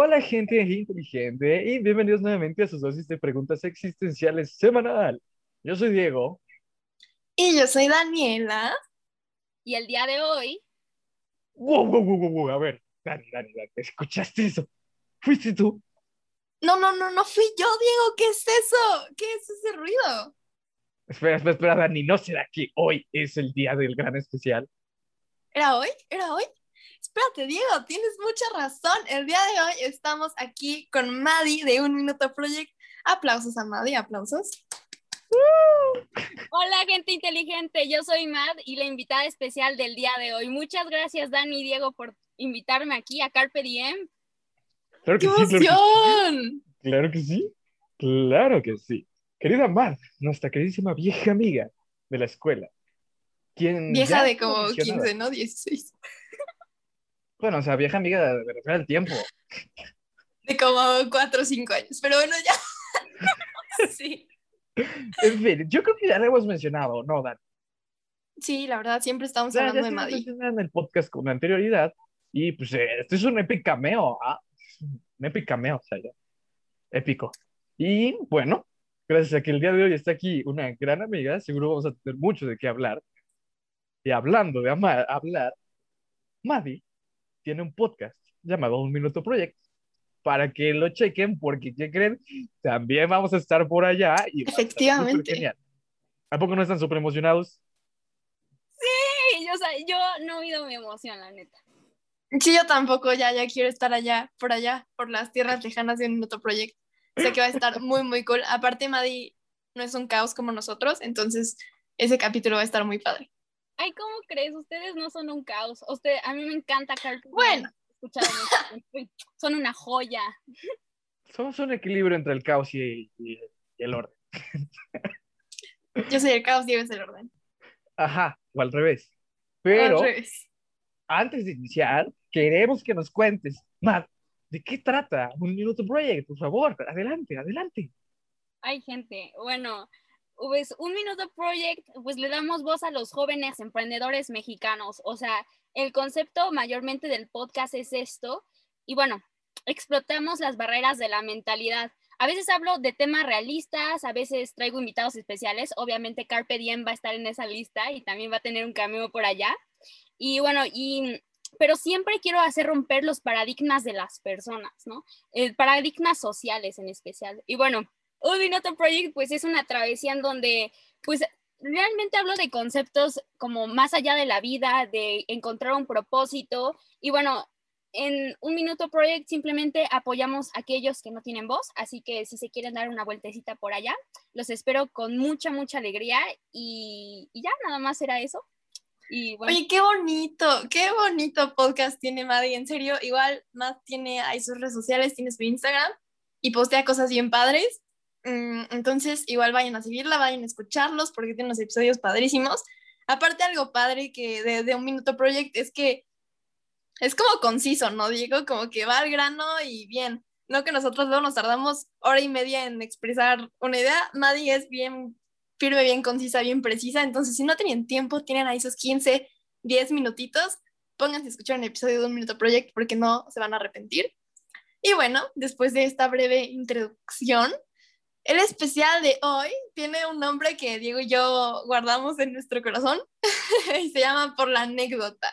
Hola gente inteligente y bienvenidos nuevamente a sus dosis de preguntas existenciales semanal. Yo soy Diego. Y yo soy Daniela. Y el día de hoy... Wow, wow, wow, wow, a ver, Dani, Dani, Dani, ¿escuchaste eso? ¿Fuiste tú? No, no, no, no fui yo, Diego, ¿qué es eso? ¿Qué es ese ruido? Espera, espera, espera, Dani, ¿no será que hoy es el día del gran especial? ¿Era hoy? ¿Era hoy? Espérate, Diego, tienes mucha razón. El día de hoy estamos aquí con Maddie de Un Minuto Project. Aplausos a Maddie, aplausos. Hola, gente inteligente. Yo soy Mad y la invitada especial del día de hoy. Muchas gracias, Dani y Diego, por invitarme aquí a Carpe Diem. Claro que ¡Qué sí, claro emoción! que sí. Claro que sí. Claro que sí. Querida Mad, nuestra queridísima vieja amiga de la escuela. Quien Vieja de como mencionada. 15, ¿no? 16. Bueno, o sea, vieja amiga de, de refiere al tiempo. De como 4 o 5 años. Pero bueno, ya. sí. En fin, yo creo que ya lo hemos mencionado, ¿no, Dani? Sí, la verdad, siempre estamos Ya, ya hablando de se Maddie. mencionó en el podcast con anterioridad. Y pues eh, este es un epic cameo, ¿ah? Un epic cameo, o sea, ya. Épico. Y bueno, gracias a que el día de hoy está aquí una gran amiga, seguro vamos a tener mucho de qué hablar. Y hablando de hablar, Maddie tiene un podcast llamado Un Minuto Project para que lo chequen, porque ¿qué creen? También vamos a estar por allá y Efectivamente. genial. ¿A poco no están súper emocionados? Sí, yo, o sea, yo no he oído mi emoción, la neta. Sí, yo tampoco, ya, ya quiero estar allá, por allá, por las tierras lejanas de un minuto project. Sé que va a estar muy, muy cool. Aparte, Maddie no es un caos como nosotros, entonces ese capítulo va a estar muy padre. Ay, ¿cómo crees? Ustedes no son un caos. Usted, a mí me encanta Diem. Bueno. Son una joya. Somos un equilibrio entre el caos y, y- y el orden. Yo soy el caos, Diego es el orden. Ajá, o al revés. Pero Al revés. antes de iniciar, queremos que nos cuentes, Matt, ¿de qué trata Un Minuto Project? Por favor, adelante, adelante. Ay, gente, bueno, pues un minuto project, pues le damos voz a los jóvenes emprendedores mexicanos. O sea, el concepto mayormente del podcast es esto. Y bueno, explotamos las barreras de la mentalidad. A veces hablo de temas realistas, a veces traigo invitados especiales. Obviamente Carpe Diem va a estar en esa lista y también va a tener un cameo por allá. Y bueno, y pero siempre quiero hacer romper los paradigmas de las personas, ¿no? El paradigmas sociales en especial. Y bueno, un Minuto Project pues es una travesía en donde pues realmente hablo de conceptos como más allá de la vida, de encontrar un propósito y bueno, en un Minuto Project simplemente apoyamos a aquellos que no tienen voz, así que si se quieren dar una vueltecita por allá, los espero con mucha, mucha alegría y, y ya, nada más era eso. Y bueno, Oye, qué bonito, qué bonito podcast tiene Maddie, en serio. Igual, Matt tiene ahí sus redes sociales, tiene su Instagram y postea cosas bien padres. Mm, Entonces, igual vayan a seguirla, vayan a escucharlos porque tiene unos episodios padrísimos. Aparte, algo padre que de, Un Minuto Project es que es como conciso, ¿no, Diego? Como que va al grano y bien. No que nosotros luego nos tardamos hora y media en expresar una idea. Maddie es bien firme, bien concisa, bien precisa. Entonces, si no tienen tiempo, tienen ahí sus 15, 10 minutitos, pónganse a escuchar un episodio de Un Minuto Project porque no se van a arrepentir. Y bueno, después de esta breve introducción, el especial de hoy tiene un nombre que Diego y yo guardamos en nuestro corazón y se llama Por la anécdota.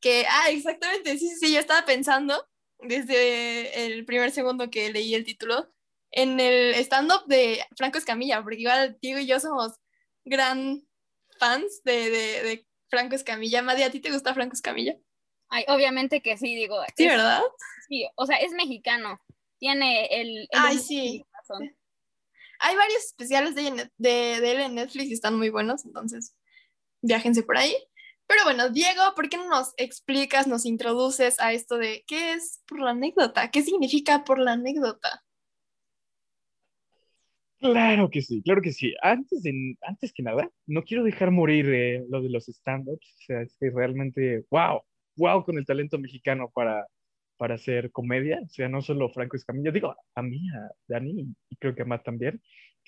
Que, ah, exactamente, sí, sí, sí, yo estaba pensando desde el primer segundo que leí el título en el stand-up de Franco Escamilla, porque igual Diego y yo somos gran fans de, de, de Franco Escamilla. Madi, ¿a ti te gusta Franco Escamilla? ay, obviamente que sí, digo. Sí, es- ¿verdad? sí, o sea, es mexicano, tiene el... el Ay, sí. Hay varios especiales de, de, de él en Netflix y están muy buenos, entonces viájense por ahí. Pero bueno, Diego, ¿por qué no nos explicas, nos introduces a esto de qué es por la anécdota? ¿Qué significa por la anécdota? Claro que sí, claro que sí. Antes, de- antes que nada, no quiero dejar morir eh, lo de los stand-ups. O sea, es que realmente, wow, wow con el talento mexicano para, para hacer comedia. O sea, no solo Franco Escamilla, digo, a mí, a Dani, y creo que a Matt también,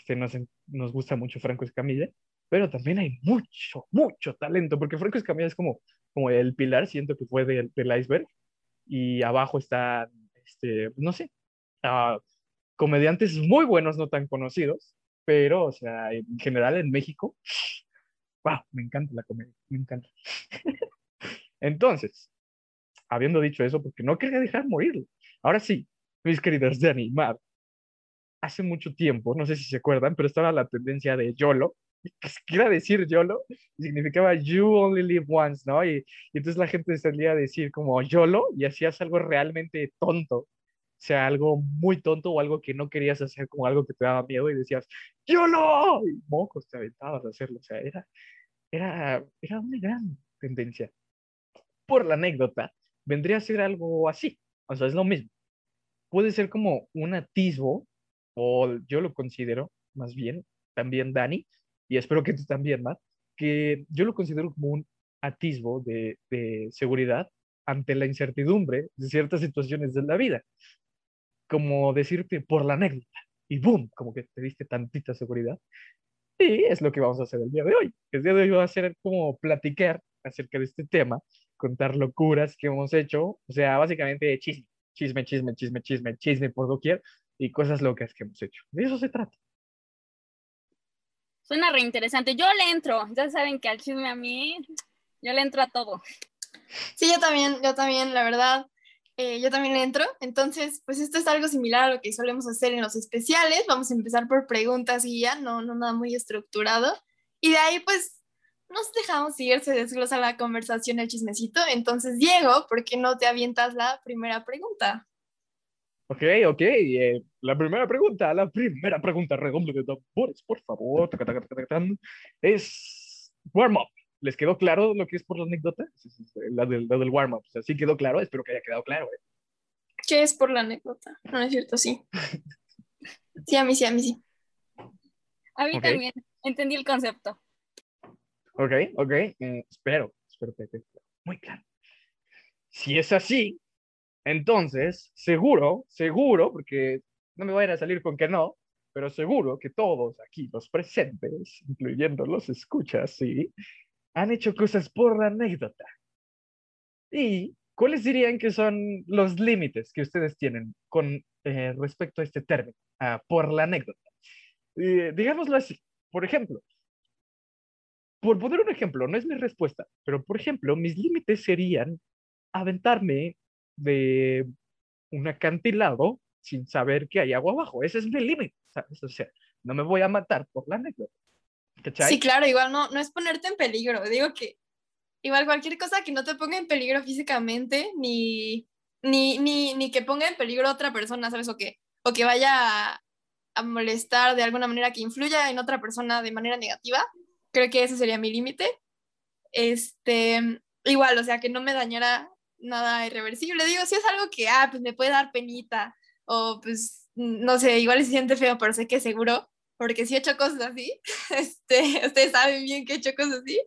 que nos, en- nos gusta mucho Franco Escamilla, pero también hay mucho, mucho talento, porque Franco Escamilla es como, como el pilar, siento que fue del, del iceberg, y abajo están este, no sé, a comediantes muy buenos, no tan conocidos, pero, o sea, en general en México, wow, me encanta la comedia, me encanta. Entonces, habiendo dicho eso, porque no quería dejar morirlo. Ahora sí, mis queridos de animar, hace mucho tiempo, no sé si se acuerdan, pero estaba la tendencia de YOLO, que quiera decir YOLO, significaba You Only Live Once, ¿no? Y, y entonces la gente salía a decir como YOLO y hacías algo realmente tonto, o sea, algo muy tonto o algo que no querías hacer, como algo que te daba miedo y decías YOLO, y mocos te aventabas a hacerlo, o sea, era, era, era una gran tendencia. Por la anécdota, vendría a ser algo así, o sea, es lo mismo. Puede ser como un atisbo, o yo lo considero más bien, también Dani, y espero que tú también, Matt, que yo lo considero como un atisbo de, de seguridad ante la incertidumbre de ciertas situaciones de la vida. Como decirte por la anécdota, y boom, como que te diste tantita seguridad. Y es lo que vamos a hacer el día de hoy. El día de hoy va a ser como platicar acerca de este tema, contar locuras que hemos hecho, o sea, básicamente chisme, chisme, chisme, chisme, chisme, chisme por doquier y cosas locas que hemos hecho. De eso se trata. Suena reinteresante. Yo le entro. Ya saben que al chisme a mí, yo le entro a todo. Sí, yo también, yo también, la verdad, eh, yo también le entro. Entonces, pues esto es algo similar a lo que solemos hacer en los especiales. Vamos a empezar por preguntas y ya, no, no nada muy estructurado. Y de ahí, pues, nos dejamos ir, se desglosa la conversación, el chismecito. Entonces, Diego, ¿por qué no te avientas la primera pregunta? Ok, ok. eh, la primera pregunta, la primera pregunta, redondo de tambores, por favor. Es warm-up. ¿Les quedó claro lo que es por la anécdota? La del, warm-up. O sea, sí quedó claro. Espero que haya quedado claro. eh. ¿Qué es por la anécdota? No, es cierto, sí. Sí, a mí sí, a mí sí. A mí también. Entendí el concepto. Ok, ok. eh, espero, espero que quede muy claro. Si es así, entonces, seguro, seguro, porque no me vayan a salir con que no, pero seguro que todos aquí, los presentes, incluyendo los escuchas, sí, han hecho cosas por anécdota. ¿Y cuáles dirían que son los límites que ustedes tienen con eh, respecto a este término, ah, por la anécdota? Eh, digámoslo así, por ejemplo, por poner un ejemplo, no es mi respuesta, pero por ejemplo, mis límites serían aventarme de un acantilado sin saber que hay agua abajo. Ese es mi límite, ¿sabes? O sea, no me voy a matar por la anécdota. ¿Cachai? Sí, claro, igual no, no es ponerte en peligro. Digo que igual cualquier cosa que no te ponga en peligro físicamente, ni, ni, ni, ni que ponga en peligro a otra persona, ¿sabes? O que, o que vaya a, a molestar de alguna manera que influya en otra persona de manera negativa. Creo que ese sería mi límite. Este, igual, o sea, que no me dañara nada irreversible. Digo, si es algo que, ah, pues me puede dar penita, o pues, no sé, igual se siente feo, pero sé que seguro, porque si he hecho cosas así, este, ustedes saben bien que he hecho cosas así,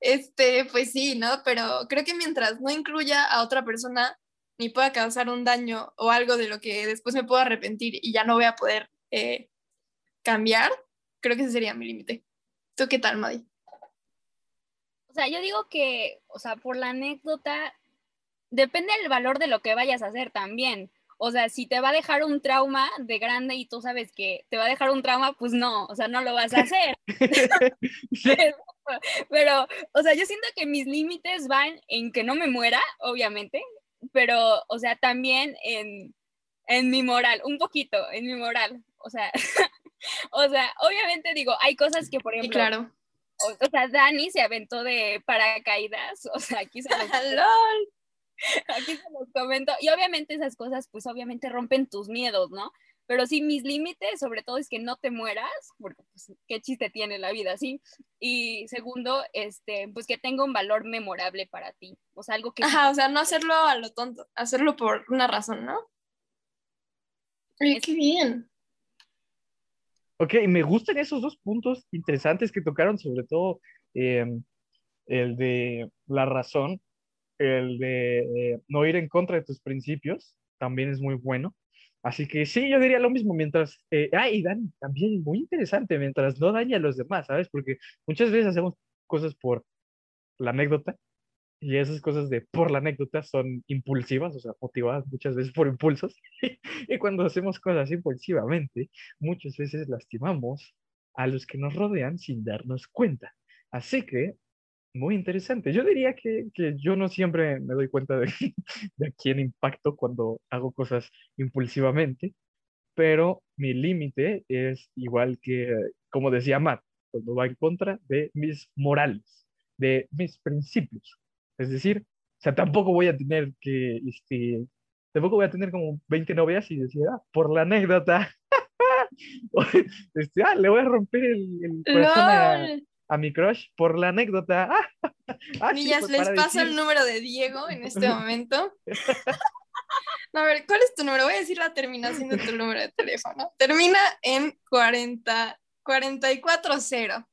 este, pues sí, ¿no? Pero creo que mientras no incluya a otra persona, ni pueda causar un daño o algo de lo que después me puedo arrepentir y ya no voy a poder eh, cambiar, creo que ese sería mi límite. ¿Tú qué tal, Madi? O sea, yo digo que, o sea, por la anécdota, depende del valor de lo que vayas a hacer también. O sea, si te va a dejar un trauma de grande y tú sabes que te va a dejar un trauma, pues no, o sea, no lo vas a hacer. Sí, Pero, o sea, yo siento que mis límites van en que no me muera, obviamente, pero, o sea, también en, en mi moral, un poquito, en mi moral. O sea, o sea, obviamente digo, hay cosas que, por Sí, ejemplo, claro. o, o sea, Dani se aventó de paracaídas, o sea, aquí se los, ¡Lol! aquí se los comento, y obviamente esas cosas, pues obviamente rompen tus miedos, ¿no? Pero sí, mis límites, sobre todo, es que no te mueras, porque pues, qué chiste tiene la vida, ¿sí? Y segundo, este, pues que tenga un valor memorable para ti, o sea, algo que... Ajá, o sea, no hacerlo a lo tonto, hacerlo por una razón, ¿no? Es- qué bien. Ok, me gustan esos dos puntos interesantes que tocaron, sobre todo eh, el de la razón, el de eh, no ir en contra de tus principios, también es muy bueno. Así que sí, yo diría lo mismo, mientras, eh, ah, y Dani, también muy interesante, mientras no dañe a los demás, ¿sabes? Porque muchas veces hacemos cosas por la anécdota y esas cosas de por la anécdota son impulsivas, o sea, motivadas muchas veces por impulsos. y cuando hacemos cosas impulsivamente, muchas veces lastimamos a los que nos rodean sin darnos cuenta. Así que, muy interesante. Yo diría que, que yo no siempre me doy cuenta de, de quién impacto cuando hago cosas impulsivamente, pero mi límite es igual que, como decía Matt, cuando va en contra de mis morales, de mis principios. Es decir, o sea, tampoco voy a tener que, este, tampoco voy a tener como 20 novias y decir, ah, por la anécdota, este, ah, le voy a romper el, el corazón a, a, mi crush por la anécdota. ah, Niñas, pues, les paso el número de Diego en este momento. a ver, ¿cuál es tu número? Voy a decir la terminación de tu número de teléfono. Termina en 40, 440.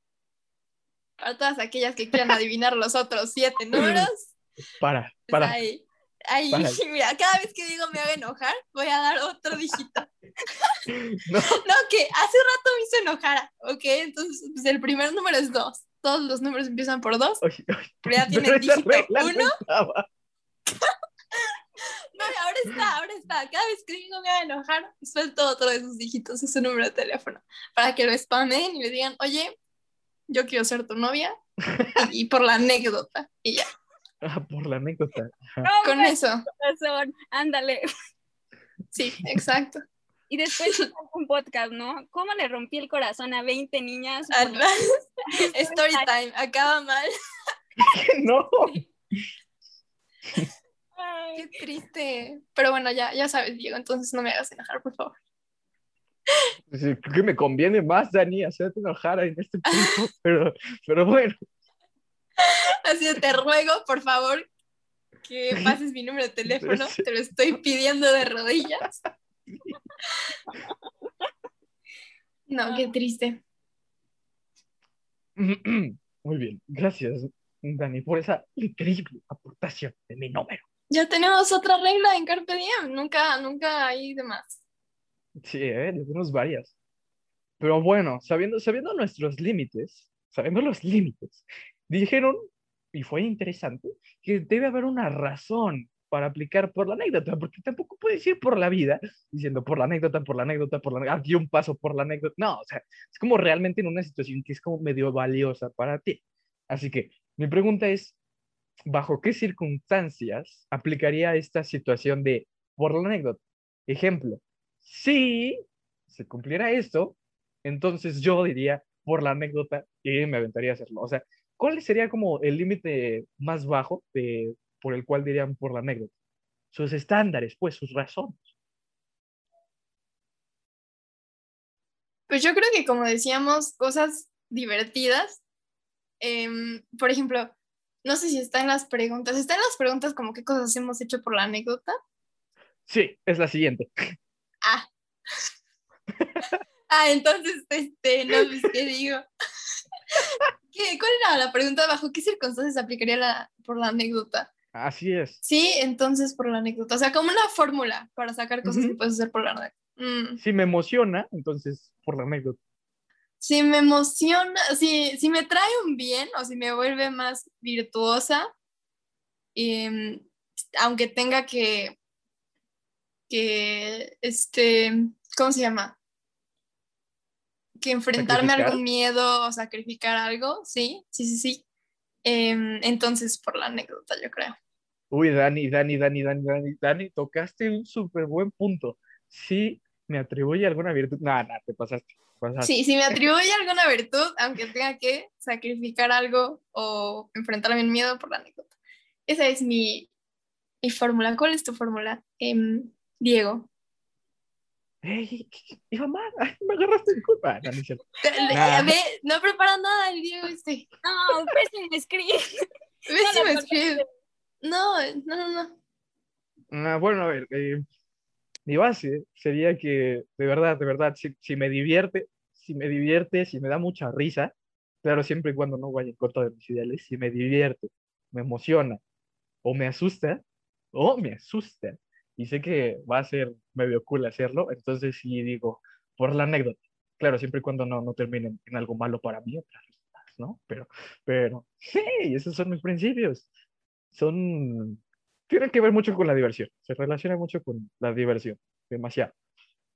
Para todas aquellas que quieran adivinar los otros siete números. Para, pues para. Ahí, ahí, mira, cada vez que digo me haga enojar, voy a dar otro dígito. No. no, que hace rato me hizo enojar, ¿ok? Entonces, pues el primer número es dos. Todos los números empiezan por dos. pero ya tiene el dígito uno. No, ahora está, ahora está. Cada vez que digo me va a enojar, suelto otro de sus dígitos, es su número de teléfono, para que lo spamen y le digan, oye, yo quiero ser tu novia, y, por la anécdota, y ya. Ah, por la anécdota. Con eso. Razón, ándale. Sí, exacto. Y después un podcast, ¿no? ¿Cómo le rompí el corazón a 20 niñas? Story time, acaba mal. no. Qué triste. Pero bueno, ya, ya sabes, Diego, entonces no me hagas enojar, por favor. Creo que me conviene más, Dani, hacerte enojar en este punto, pero, pero bueno. Así que te ruego, por favor, que pases mi número de teléfono, te lo estoy pidiendo de rodillas. No, qué triste. Muy bien, gracias, Dani, por esa increíble aportación de mi número. Ya tenemos otra regla en Carpe Diem, nunca, nunca hay de más. Sí, ¿eh? tenemos varias. Pero bueno, sabiendo, sabiendo nuestros límites, sabiendo los límites, dijeron, y fue interesante, que debe haber una razón para aplicar por la anécdota, porque tampoco puedes ir por la vida diciendo por la anécdota, por la anécdota, por la anécdota, aquí un paso por la anécdota. No, o sea, es como realmente en una situación que es como medio valiosa para ti. Así que mi pregunta es, ¿bajo qué circunstancias aplicaría esta situación de por la anécdota? Ejemplo, si se cumpliera esto, entonces yo diría por la anécdota y me aventaría a hacerlo. O sea, ¿cuál sería como el límite más bajo de, por el cual dirían por la anécdota? Sus estándares, pues, sus razones. Pues yo creo que como decíamos, cosas divertidas. Em, por ejemplo, no sé si está en las preguntas. ¿Está en las preguntas como qué cosas hemos hecho por la anécdota? Sí, es la siguiente. Ah. ah, entonces, este, no, pues, ¿qué digo? ¿Qué, ¿Cuál era la pregunta? ¿Bajo qué circunstancias aplicaría la, por la anécdota? Así es. Sí, entonces por la anécdota. O sea, como una fórmula para sacar cosas que puedes hacer por la anécdota. Mm. Si me emociona, entonces por la anécdota si me emociona, si, si me trae un bien o si me vuelve más virtuosa, em, aunque tenga que, que, este, ¿cómo se llama? Que enfrentarme a algún miedo o sacrificar algo, sí, sí, sí, sí. Em, entonces, por la anécdota, yo creo. Uy, Dani, Dani, Dani, Dani, Dani, Dani, tocaste un súper buen punto. Sí, me atribuye alguna virtud. Nada, nada, te pasaste. Sí, si me atribuye alguna virtud, aunque tenga que sacrificar algo o enfrentarme al miedo por la anécdota. Esa es mi, mi fórmula. ¿Cuál es tu fórmula, em, Diego? Hey, hijo mal, me agarraste en culpa. No, no, no prepara nada el Diego este. No, ves si me escribe. Ves si me escribe. No, no, no, no. Ah, bueno, a ver, eh, mi base sería que, de verdad, de verdad, si, me divierte, si me divierte, si me da mucha risa, claro, siempre y cuando no vaya en contra de mis ideales, si me divierte, me emociona o me asusta, o me asusta, y sé que va a ser medio cool hacerlo, entonces sí digo, por la anécdota, claro, siempre y cuando no, no termine en algo malo para mí, ¿no? Pero, pero, sí, esos son mis principios. son, tienen que ver mucho con la diversión, se relaciona mucho con la diversión, demasiado.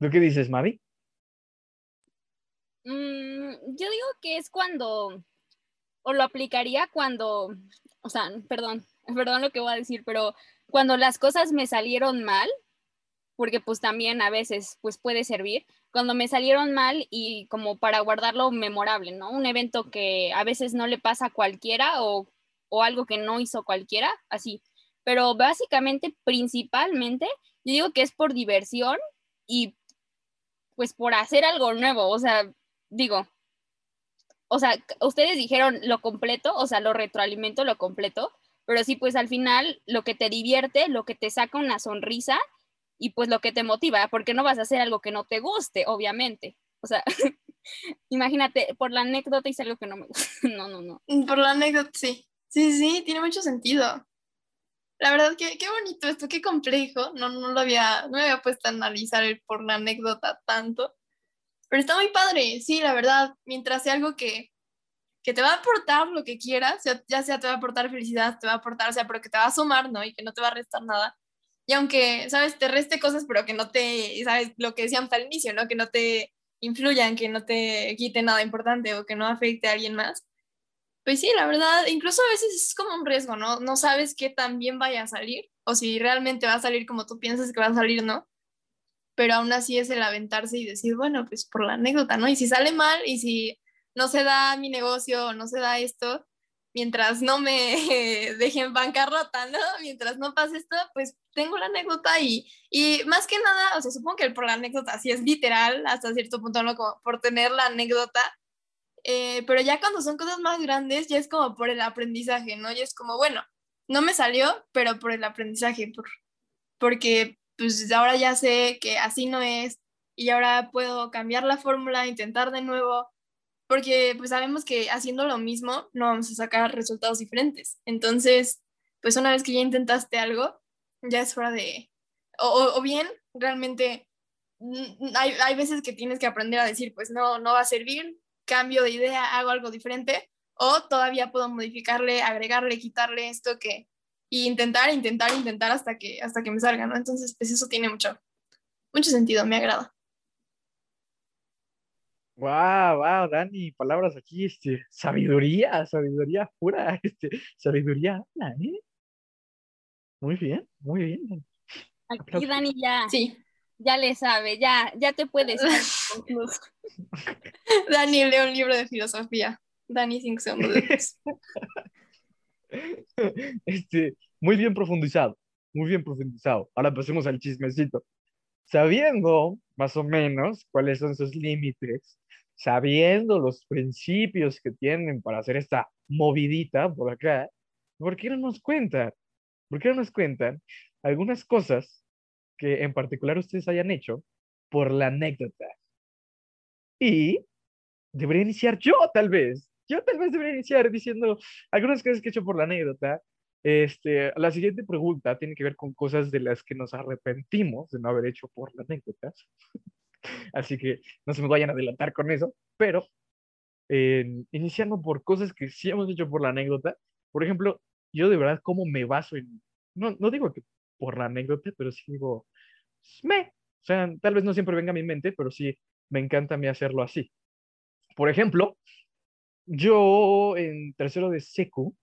¿Tú qué dices, Maddie? Mm, yo digo que es cuando, o lo aplicaría cuando, o sea, perdón, perdón lo que voy a decir, pero cuando las cosas me salieron mal, porque pues también a veces pues puede servir, cuando me salieron mal y como para guardarlo memorable, ¿no? Un evento que a veces no le pasa a cualquiera o, o algo que no hizo cualquiera, así. Pero básicamente, principalmente, yo digo que es por diversión y pues por hacer algo nuevo, o sea, digo, o sea, ustedes dijeron lo completo, o sea, lo retroalimento, lo completo, pero sí, pues al final lo que te divierte, lo que te saca una sonrisa y pues lo que te motiva, porque no vas a hacer algo que no te guste, obviamente. O sea, imagínate, por la anécdota hice algo que no me gusta. No, no, no. Por la anécdota, sí. Sí, sí, tiene mucho sentido. La verdad, que qué bonito esto, qué complejo. No, no lo había, no había puesto a analizar por la anécdota tanto. Pero está muy padre, sí, la verdad, mientras sea algo que, que te va a aportar lo que quieras, ya sea te va a aportar felicidad, te va a aportar, o sea, pero que te va a sumar, ¿no? Y que no te va a restar nada. Y aunque, ¿sabes? Te reste cosas, pero que no te, ¿sabes? Lo que decíamos al inicio, ¿no? Que no te influyan, que no te quite nada importante o que no afecte a alguien más. Pues sí, la verdad, incluso a veces es como un riesgo, ¿no? No sabes qué tan bien vaya a salir o si realmente va a salir como tú piensas que va a salir, ¿no? pero aún así es el aventarse y decir, bueno, pues por la anécdota, ¿no? Y si sale mal y si no se da mi negocio no se da esto, mientras no me dejen bancarrota, ¿no? Mientras no pase esto, pues tengo la anécdota y, y más que nada, o sea, supongo que por la anécdota sí es literal, hasta cierto punto, ¿no? Como por tener la anécdota, eh, pero ya cuando son cosas más grandes, ya es como por el aprendizaje, ¿no? Ya es como, bueno, no me salió, pero por el aprendizaje, por, porque pues ahora ya sé que así no es y ahora puedo cambiar la fórmula, intentar de nuevo, porque pues sabemos que haciendo lo mismo no vamos a sacar resultados diferentes. Entonces, pues una vez que ya intentaste algo, ya es hora de, o, bien realmente mm, hay, hay veces que tienes que aprender a decir, pues no, no va a servir, cambio de idea, hago algo diferente, o todavía puedo modificarle, agregarle, quitarle esto que, y intentar, intentar, intentar hasta que, hasta que me salga, ¿no? Entonces, pues eso tiene mucho, mucho sentido, me agrada. Wow, wow, Dani, palabras aquí, este, sabiduría, sabiduría pura, este, sabiduría, ¿eh? Muy bien, muy bien. Aquí Dani ya, sí. ya le sabe, ya, ya te puedes. Dani lee un libro de filosofía. Dani cinco segundos. Este, muy bien profundizado, muy bien profundizado. Ahora pasemos al chismecito. Sabiendo más o menos cuáles son sus límites, sabiendo los principios que tienen para hacer esta movidita por acá, ¿por qué no nos cuentan? ¿Por qué no nos cuentan algunas cosas que en particular ustedes hayan hecho por la anécdota? Y debería iniciar yo, tal vez, yo tal vez debería iniciar diciendo algunas cosas que he hecho por la anécdota. Este, la siguiente pregunta tiene que ver con cosas de las que nos arrepentimos de no haber hecho por la anécdota. Así que no se me vayan a adelantar con eso, pero iniciando por cosas que sí hemos hecho por la anécdota. Por ejemplo, yo de verdad cómo me baso en, no, no digo que por la anécdota, pero sí digo, me, o sea, tal vez no siempre venga a mi mente, pero sí me encanta a mí hacerlo así. Por ejemplo, yo en tercero de secu,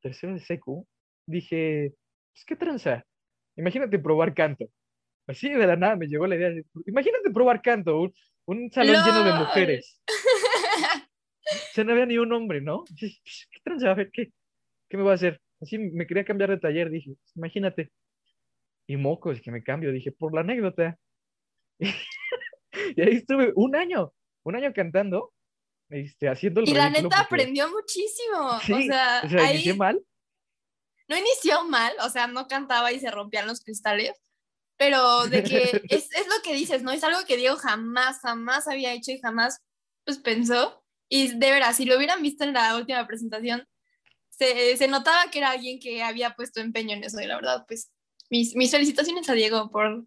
tercero de secu, dije, pues qué tranza. Imagínate probar canto. Así de la nada me llegó la idea. De, imagínate probar canto, un, un salón lleno de mujeres. o sea, no había ni un hombre, ¿no? ¿Qué tranza? A ver, ¿qué, ¿qué me va a hacer? Así me quería cambiar de taller, dije, pues, imagínate. Y mocos, que me cambio, dije, por la anécdota. y ahí estuve un año, un año cantando este, haciendo el Y la neta aprendió muchísimo. o sea, ¿inicié mal? No inició mal, o sea, no cantaba y se rompían los cristales, pero de que es, es, lo que dices, ¿no? Es algo que Diego jamás, jamás había hecho y jamás, pues, pensó. Y de veras, si lo hubieran visto en la última presentación, se, se notaba que era alguien que había puesto empeño en eso, y la verdad, pues, mis, mis felicitaciones a Diego por,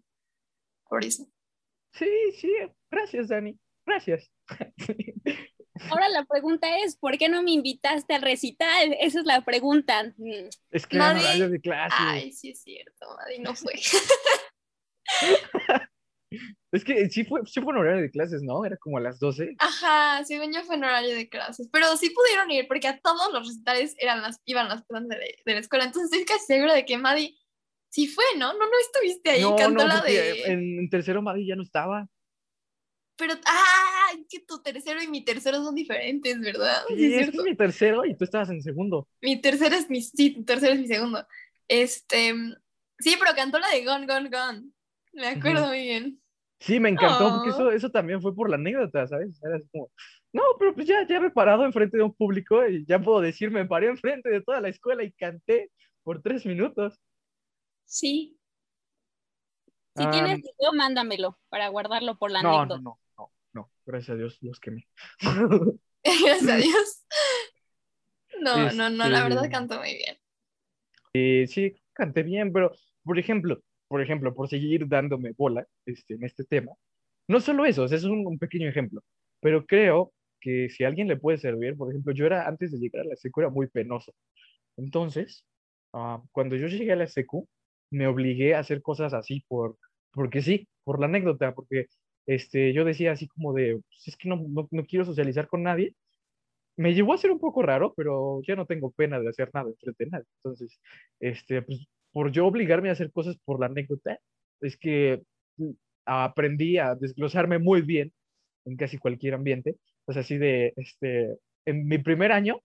por eso. Sí, sí, gracias, Dani, gracias. Ahora la pregunta es, ¿por qué no me invitaste al recital? Esa es la pregunta. Es que horario de clase. Ay, sí es cierto, Madi no fue. Es que sí fue, sí fue un horario de clases, ¿no? Era como a las 12. Ajá, según yo fue en horario de clases, pero sí pudieron ir porque a todos los recitales eran las, iban las personas de, la- de la escuela, entonces estoy casi segura de que Madi sí fue, ¿no? No, no estuviste ahí, no, cantó no, la de... en, tercero Madi ya no estaba. Pero, ah, es que tu tercero y mi tercero son diferentes, ¿verdad? Sí, Sí, es es que cierto. es mi tercero y tú estabas en segundo. Mi tercero es mi, sí, tu tercero es mi segundo. Este, sí, pero cantó la de Gone, Gone, Gone. Me acuerdo muy bien. Sí, me encantó porque Oh. eso, eso también fue por la anécdota, ¿sabes? Era como, no, pero pues ya, ya me he parado enfrente de un público y ya puedo decir, me paré enfrente de toda la escuela y canté por tres minutos. Sí. Si Ah, tienes video, mándamelo para guardarlo por la no, anécdota. no, no, no, no, gracias a Dios los quemé. Gracias a Dios. No, no, no, la verdad Este- cantó muy bien. Eh, sí, canté bien, pero, por ejemplo, por ejemplo, por seguir dándome bola este, en este tema, no solo eso, eso es un, un pequeño ejemplo, pero creo que si a alguien le puede servir, por ejemplo, yo era, antes de llegar a la secu, era muy penoso. Entonces, ah, cuando yo llegué a la secu, me obligué a hacer cosas así por, porque sí, por la anécdota, porque este, yo decía así como de, "Pues es que no, no, no quiero socializar con nadie. Me llevó a ser un poco raro, pero ya no tengo pena de hacer nada enfrente nadie. Entonces, este, pues, por yo obligarme a hacer cosas por la anécdota, es que mm, aprendí a desglosarme muy bien en casi cualquier ambiente. Pues así de, este, en mi primer año,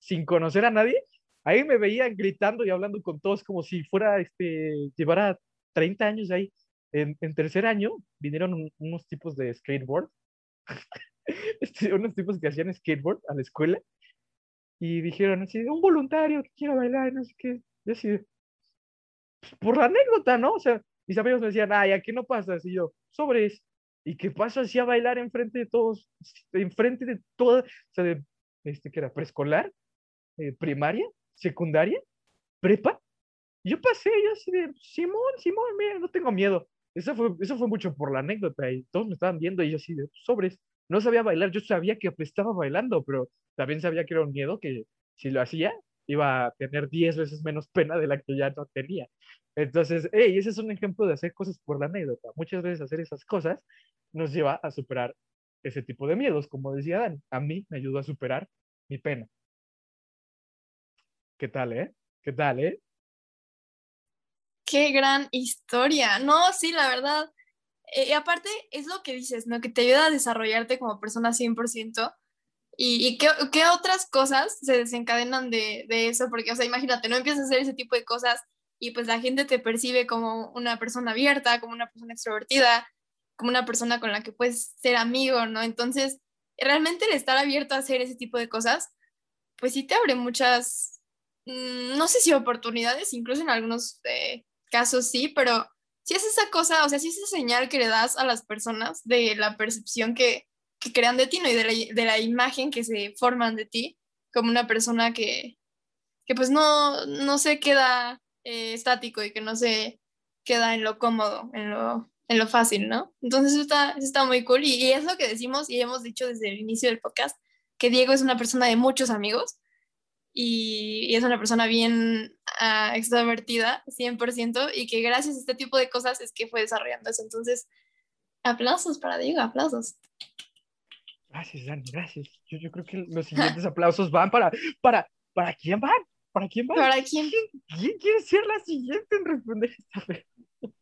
sin conocer a nadie, ahí me veían gritando y hablando con todos como si fuera, este, llevara 30 años ahí. En, en tercer año vinieron un- unos tipos de skateboard, este, unos tipos que hacían skateboard a la escuela y dijeron así, un voluntario que quiera bailar, no sé qué. Y así, de, "Pues, por la anécdota, ¿no? O sea, mis amigos me decían, ay, aquí no pasas. Y yo, sobres. ¿Y qué paso así a bailar enfrente de todos? Enfrente de toda, o sea, de, este, que era preescolar, eh, primaria, secundaria, prepa. Yo pasé, yo así de, Simón, Simón, mira, no tengo miedo. Eso fue, eso fue mucho por la anécdota y todos me estaban viendo y yo así de, sobres. No sabía bailar, yo sabía que estaba bailando, pero también sabía que era un miedo que si lo hacía iba a tener 10 veces menos pena de la que ya no tenía. Entonces, hey, ese es un ejemplo de hacer cosas por la anécdota. Muchas veces hacer esas cosas nos lleva a superar ese tipo de miedos, como decía Dan. A mí me ayudó a superar mi pena. ¿Qué tal, eh? ¿Qué tal, eh? Qué gran historia. No, sí, la verdad. Eh, aparte, es lo que dices, ¿no? Que te ayuda a desarrollarte como persona 100%. ¿Y, y qué, qué otras cosas se desencadenan de, de eso? Porque, o sea, imagínate, no empiezas a hacer ese tipo de cosas y pues la gente te percibe como una persona abierta, como una persona extrovertida, como una persona con la que puedes ser amigo, ¿no? Entonces, realmente el estar abierto a hacer ese tipo de cosas, pues sí te abre muchas, mm, no sé si oportunidades, incluso en algunos eh, casos sí, pero si es esa cosa, o sea, si es esa señal que le das a las personas de la percepción que, que crean de ti, ¿no? Y de la, de la imagen que se forman de ti como una persona que, que pues no, no se queda eh, estático y que no se queda en lo cómodo, en lo, en lo fácil, ¿no? Entonces eso está, eso está muy cool y, y es lo que decimos y hemos dicho desde el inicio del podcast, que Diego es una persona de muchos amigos y, es una persona bien uh, extrovertida, 100%, y que gracias a este tipo de cosas es que fue desarrollando eso. Entonces, aplausos para Diego, aplausos. Gracias, Dani, gracias. Yo, yo creo que los siguientes aplausos van para, para, ¿para quién van? ¿Para quién van? ¿Para quién? ¿Quién, quién quiere ser la siguiente en responder esta pregunta?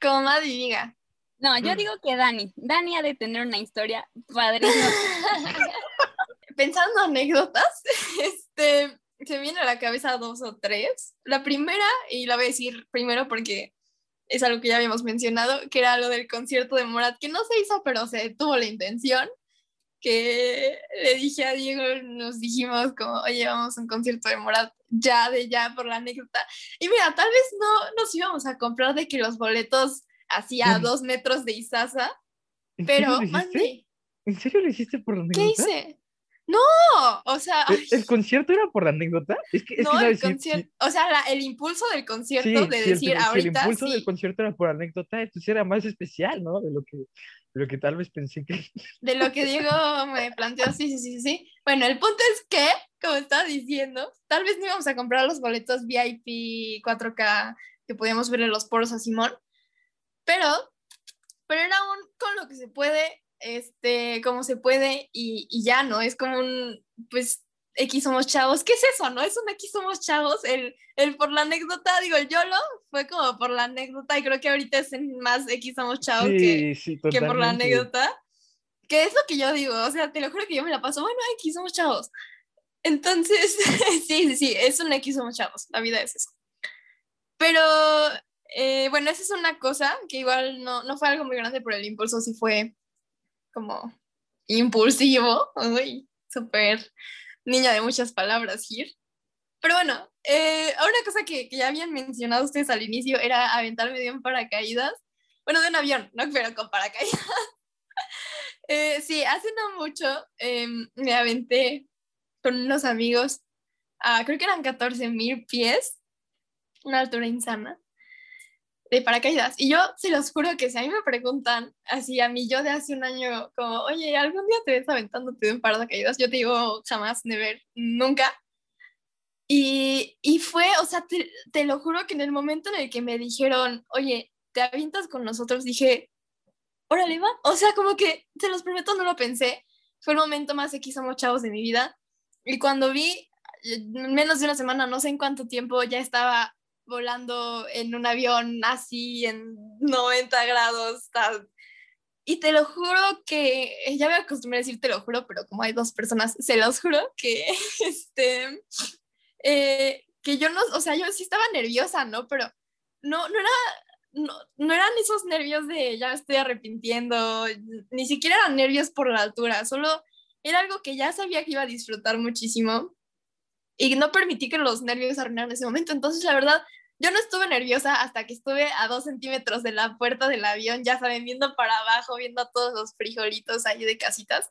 Como diga. No, yo digo que Dani. Dani ha de tener una historia padrísima. Pensando anécdotas, este, se me viene a la cabeza dos o tres. La primera, y la voy a decir primero porque es algo que ya habíamos mencionado, que era lo del concierto de Morat, que no se hizo, pero se tuvo la intención. Que le dije a Diego, nos dijimos como, oye, vamos a un concierto de Morat ya, de ya, por la anécdota. Y mira, tal vez no nos íbamos a comprar de que los boletos hacía dos metros de ¿En pero, mande, ¿En serio lo hiciste por la ¿qué anécdota? hice? No, o sea, ¿El, el concierto era por la anécdota? Es que, es no, que, el concierto, o sea, la- el impulso del concierto sí, de sí, el- decir si el ahorita impulso sí, del concierto era por anécdota, entonces era más especial, ¿no? De lo que, lo que tal vez pensé que... de lo que Diego me planteó, sí, sí, sí, sí. Bueno, el punto es que, como estaba diciendo, tal vez no íbamos a comprar los boletos VIP 4K que podíamos verle los poros a Simón, pero, pero era un con lo que se puede, este, como se puede y, y ya, ¿no? Es como un, pues, X somos chavos. ¿Qué es eso, no? Es un X somos chavos. El, el por la anécdota, digo, el YOLO fue como por la anécdota y creo que ahorita es más X somos chavos que, Sí, sí, que por la anécdota. Que es lo que yo digo, o sea, te lo juro que yo me la paso, bueno, X somos chavos. Entonces, sí, sí, sí, es un X somos chavos, la vida es eso. Pero, eh, bueno, esa es una cosa que igual no, no fue algo muy grande, pero el impulso sí fue como impulsivo, súper niña de muchas palabras, Gir. Pero bueno, eh, una cosa que, que ya habían mencionado ustedes al inicio era aventarme de un paracaídas. Bueno, de un avión, no, pero con paracaídas. Eh, sí, hace no mucho em, me aventé con unos amigos a, creo que eran 14 mil pies, una altura insana, de paracaídas. Y yo se los juro que si a mí me preguntan, así a mí yo de hace un año, como, oye, ¿algún día te ves aventándote de un paracaídas? Yo te digo, jamás, never, nunca. Y, y fue, o sea, te, te lo juro que en el momento en el que me dijeron, oye, ¿te avientas con nosotros? Dije, órale, va. O sea, como que, se los prometo, no lo pensé. Fue el momento más X somos chavos de mi vida. Y cuando vi, en menos de una semana, no sé en cuánto tiempo, ya estaba volando en un avión así, en 90 grados. tal. Y te lo juro que, ya me acostumbré a decir te lo juro, pero como hay dos personas, se los juro que, este, eh, que yo no, o sea, yo sí estaba nerviosa, ¿no? Pero no, no era, no, no eran esos nervios de ya me estoy arrepintiendo, ni siquiera eran nervios por la altura, solo era algo que ya sabía que iba a disfrutar muchísimo y no permití que los nervios arruinaran ese momento. Entonces, la verdad, yo no estuve nerviosa hasta que estuve a dos centímetros de la puerta del avión, ya saben, viendo para abajo, viendo a todos los frijolitos ahí de casitas.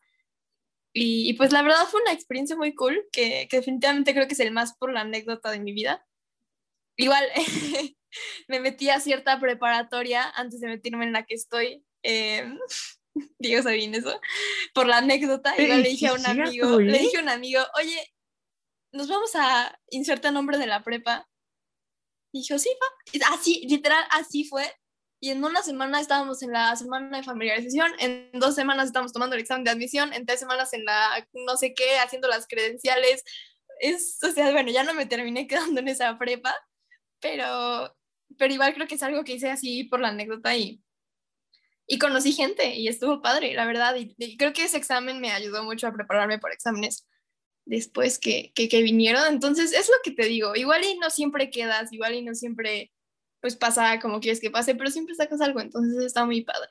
Y, y pues la verdad fue una experiencia muy cool, que, que definitivamente creo que es el más por la anécdota de mi vida. Igual me metí a cierta preparatoria antes de meterme en la que estoy. Eh, bien eso. Por la anécdota, igual le dije a un amigo, le dije a un amigo, oye, nos vamos a insertar nombre de la prepa. Y dijo, sí, va. Así, literal, así fue. Y en una semana estábamos en la semana de familiarización, en dos semanas estábamos tomando el examen de admisión, en tres semanas en la no sé qué, haciendo las credenciales. Es, o sea, bueno, ya no me terminé quedando en esa prepa, pero, pero igual creo que es algo que hice así por la anécdota y, y conocí gente y estuvo padre, la verdad. Y, y creo que ese examen me ayudó mucho a prepararme por exámenes después que, que, que vinieron. Entonces, es lo que te digo, igual y no siempre quedas, igual y no siempre pues pasa como quieres que pase, pero siempre sacas algo, entonces está muy padre.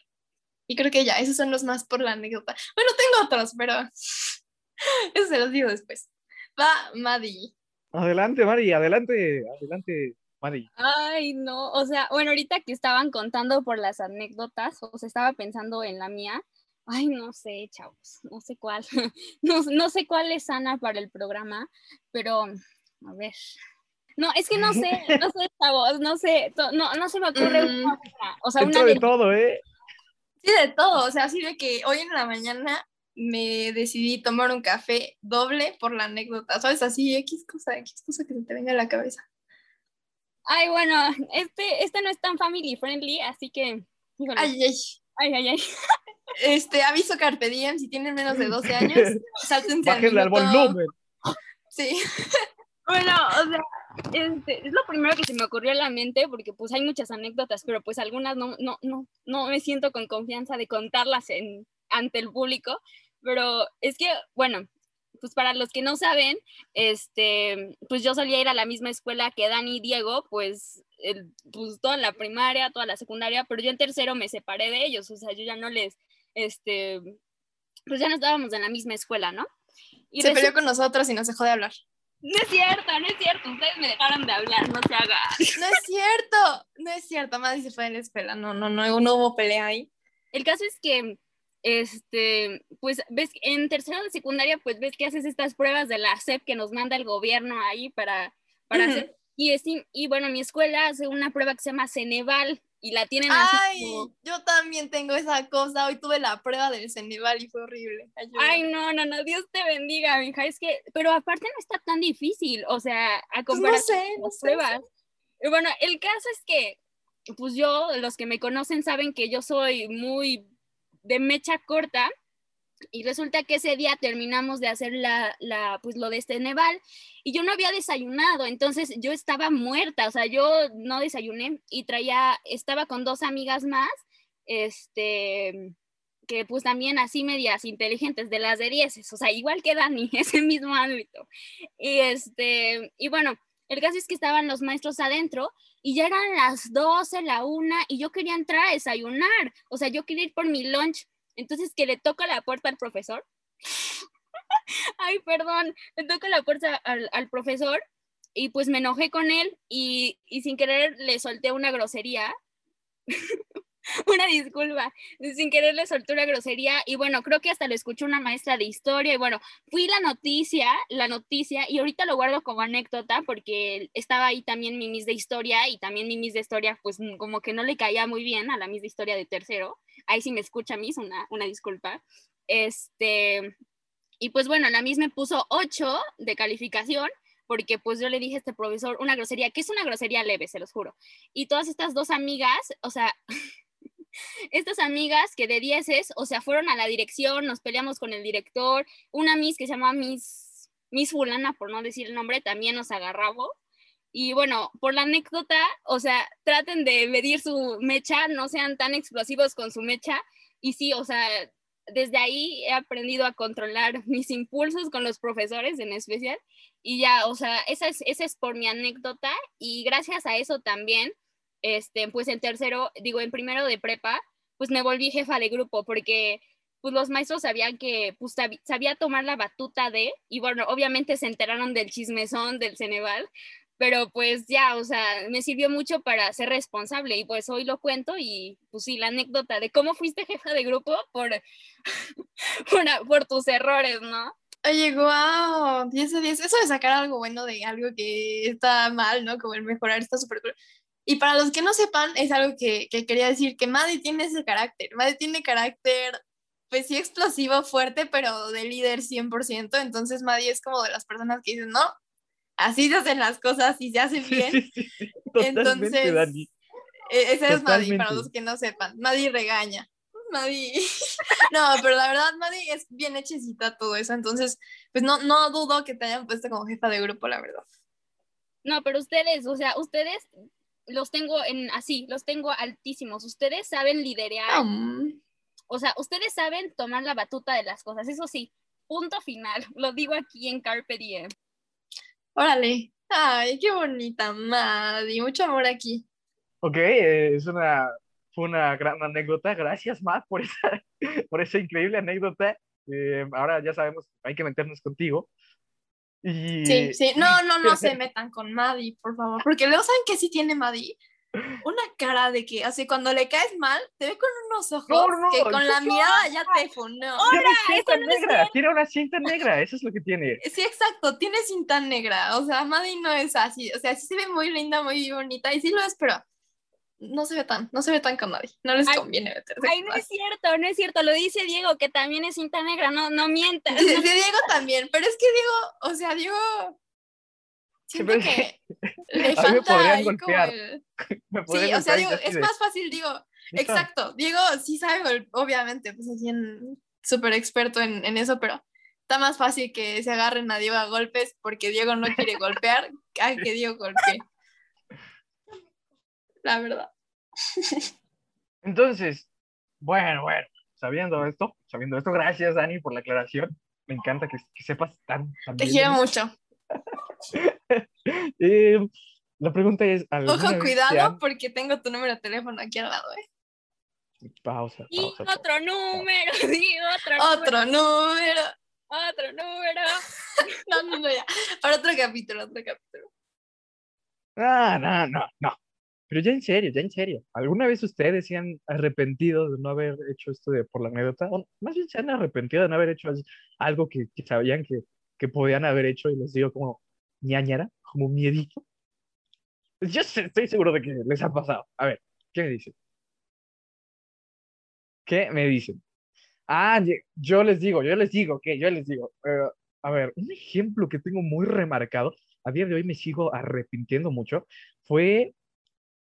Y creo que ya, esos son los más por la anécdota. Bueno, tengo otros, pero eso se los digo después. Va, Maddie. Adelante, Mari, adelante, adelante, Mari. Ay, no, o sea, bueno, ahorita que estaban contando por las anécdotas, o sea, estaba pensando en la mía. Ay, no sé, chavos, no sé cuál, no, no sé cuál es sana para el programa, pero a ver. No, es que no sé, no sé, chavos, no sé, no, no se me ocurre Mm. una buena. O sea, una de todo, ¿eh? Sí, de todo, o sea, así de que hoy en la mañana me decidí tomar un café doble por la anécdota, ¿sabes? Así, X cosa, X cosa que se te venga a la cabeza. Ay, bueno, este, este no es tan family friendly, así que, híjole, Ay, ay. Ay, ay, ay. Este, aviso Carpe Diem, si tienen menos de 12 años, sáltense al Bájenle al volumen. Sí. Bueno, o sea, este, es lo primero que se me ocurrió a la mente, porque pues hay muchas anécdotas, pero pues algunas no, no, no, no me siento con confianza de contarlas en, ante el público, pero es que, bueno, pues para los que no saben, este, pues yo solía ir a la misma escuela que Dani y Diego, pues, el, pues toda la primaria, toda la secundaria, pero yo en tercero me separé de ellos, o sea, yo ya no les, este, pues ya no estábamos en la misma escuela, ¿no? Y Se peleó con nosotros y nos dejó de hablar. no es cierto, no es cierto. Ustedes me dejaron de hablar, no se haga. No es cierto, no es cierto. Maddy se fue de la escuela, no, no, no, no hubo pelea ahí. El caso es que, este, pues ves, en tercero de secundaria, pues ves que haces estas pruebas de la SEP que nos manda el gobierno ahí para, para hacer, y, es, y bueno, mi escuela hace una prueba que se llama Ceneval, y la tienen así Ay, como- yo también tengo esa cosa. Hoy tuve la prueba del Ceneval y fue horrible. Ayuda. Ay, no, no, no, Dios te bendiga, mija. Es que, pero aparte no está tan difícil, o sea, a Pues no comparación sé, con no las sé, pruebas. Y bueno, el caso es que, pues yo, los que me conocen saben que yo soy muy de mecha corta. Y resulta que ese día terminamos de hacer la, la, pues lo de este Neval y yo no había desayunado, entonces yo estaba muerta, o sea, yo no desayuné y traía, estaba con dos amigas más, este, que pues también así medias inteligentes de las de 10, o sea, igual que Dani, ese mismo ámbito. Y este, y bueno, el caso es que estaban los maestros adentro y ya eran las 12, la una, y yo quería entrar a desayunar, o sea, yo quería ir por mi lunch, entonces que le toca la puerta al profesor. Ay, perdón, le toca la puerta al, al profesor y pues me enojé con él y, y sin querer le solté una grosería. una disculpa, sin querer le una grosería y bueno, creo que hasta lo escuchó una maestra de historia y bueno, fui la noticia, la noticia y ahorita lo guardo como anécdota porque estaba ahí también mi miss de historia y también mi miss de historia pues como que no le caía muy bien a la miss de historia de tercero. Ahí sí me escucha miss, una, una disculpa. Este, y pues bueno, la miss me puso 8 de calificación porque pues yo le dije a este profesor una grosería, que es una grosería leve, se los juro. Y todas estas dos amigas, o sea, estas amigas que de 10 es, o sea, fueron a la dirección, nos peleamos con el director, una miss que se llama Miss, Miss Fulana, por no decir el nombre, también nos agarraba. Y bueno, por la anécdota, o sea, traten de medir su mecha, no sean tan explosivos con su mecha. Y sí, o sea, desde ahí he aprendido a controlar mis impulsos con los profesores en especial. Y ya, o sea, esa es, esa es por mi anécdota. Y gracias a eso también, este, pues en tercero, digo, en primero de prepa, pues me volví jefa de grupo porque pues los maestros sabían que pues, sab- sabía tomar la batuta de, y bueno, obviamente se enteraron del chismezón del Ceneval, pero pues ya, o sea, me sirvió mucho para ser responsable y pues hoy lo cuento y pues sí, la anécdota de cómo fuiste jefa de grupo por, por, tus errores, ¿no? Oye, wow, 10 de 10. Eso de sacar algo bueno de algo que está mal, ¿no? Como el mejorar está súper. Y para los que no sepan, es algo que, que quería decir, que Maddie tiene ese carácter. Maddie tiene carácter, pues sí, explosivo, fuerte, pero de líder 100%. Entonces Maddie es como de las personas que dicen, no, así se hacen las cosas y se hacen bien. Entonces, Dani. E- Ese es Maddie, para los que no sepan. Maddie regaña. Maddie. no, pero la verdad, Maddie es bien hechecita todo eso. Entonces, pues no, no dudo que te hayan puesto como jefa de grupo, la verdad. No, pero ustedes, o sea, ustedes los tengo en así, los tengo altísimos. Ustedes saben liderear, Mm. o sea, ustedes saben tomar la batuta de las cosas. Eso sí, punto final. Lo digo aquí en Carpe Diem. Órale. Ay, qué bonita, Maddie. Mucho amor aquí. Ok, eh, es una, fue una gran anécdota. Gracias, Matt, por esa, por esa increíble anécdota. Eh, ahora ya sabemos, hay que meternos contigo. Y Sí, sí. No, no, no se metan con Maddie, por favor. Porque luego saben que sí tiene Maddie. Una cara de que, así, cuando le caes mal, te ve con unos ojos No, no, que con la mirada ya te funó. tiene cinta no es negra, tiene una cinta negra, eso es lo que tiene. Sí, exacto, tiene cinta negra. O sea, Maddie no es así. O sea, sí se ve muy linda, muy bonita, y sí lo es, pero no se ve tan, no se ve tan con Maddie. No les Ay, conviene meterse Ay, no es cierto, no es cierto. Lo dice Diego, que también es cinta negra, no, no mientas. Sí, sí, Diego también, pero es que Diego, o sea, Diego. Siento que le falta ahí como el. Me Sí, o sea, así es de, más fácil, digo, "Listo". exacto. Diego sí sabe, obviamente, pues es bien súper experto en, en eso, pero está más fácil que se agarren a Diego a golpes porque Diego no quiere golpear a que Diego golpee. La verdad. Entonces, bueno, bueno, sabiendo esto, sabiendo esto, gracias Dani por la aclaración. Me encanta que, que sepas tan, tan Te quiero mucho. Eh, la pregunta es, ¿alguna Ojo, cuidado han- porque tengo tu número de teléfono aquí al lado, ¿eh? Pausa, Y pausa, pausa. otro número, sí, otro número, Otro número. otro número. No, no, no, ya. Para otro capítulo, otro capítulo. Ah, no, no, no. Pero ya en serio, ya en serio, ¿alguna vez ustedes se han arrepentido de no haber hecho esto de, por la anécdota? O más bien se han arrepentido de no haber hecho algo que, que sabían que, que podían haber hecho y les digo como ñañara, como miedito. Yo sé- estoy seguro de que les ha pasado. A ver, ¿qué me dicen? ¿Qué me dicen? Ah, yo les digo, yo les digo, ¿qué? Yo les digo. eh, a ver, un ejemplo que tengo muy remarcado, a día de hoy me sigo arrepintiendo mucho, fue,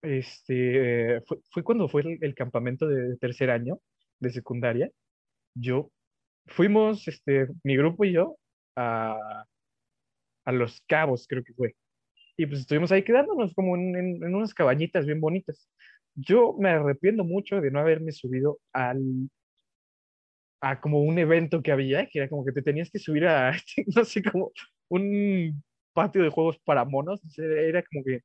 este, fue, fue cuando fue el, el campamento de tercer año de secundaria. Yo, fuimos, este, mi grupo y yo, a, a Los Cabos, creo que fue. Y pues estuvimos ahí quedándonos como en, en, en unas cabañitas bien bonitas. Yo me arrepiento mucho de no haberme subido al, a como un evento que había, que era como que te tenías que subir a, no sé, como un patio de juegos para monos, era como que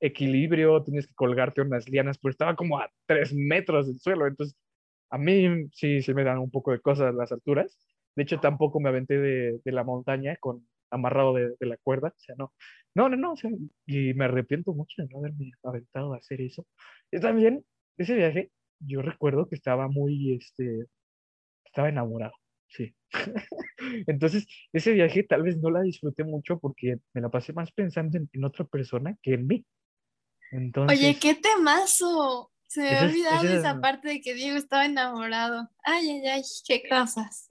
equilibrio, tenías que colgarte unas lianas, pero estaba como a tres metros del suelo, entonces a mí sí, sí me dan un poco de cosas las alturas. De hecho, tampoco me aventé de, de la montaña con amarrado de, de la cuerda, o sea, no, no, no, no, o sea, y me arrepiento mucho de no haberme aventado a hacer eso. Y también, ese viaje, yo recuerdo que estaba muy, este, estaba enamorado, sí. Entonces, ese viaje tal vez no la disfruté mucho porque me la pasé más pensando en, en otra persona que en mí. Entonces, Oye, qué temazo. Se me había es- olvidado esa es- parte de que Diego estaba enamorado. Ay, ay, ay, qué cosas.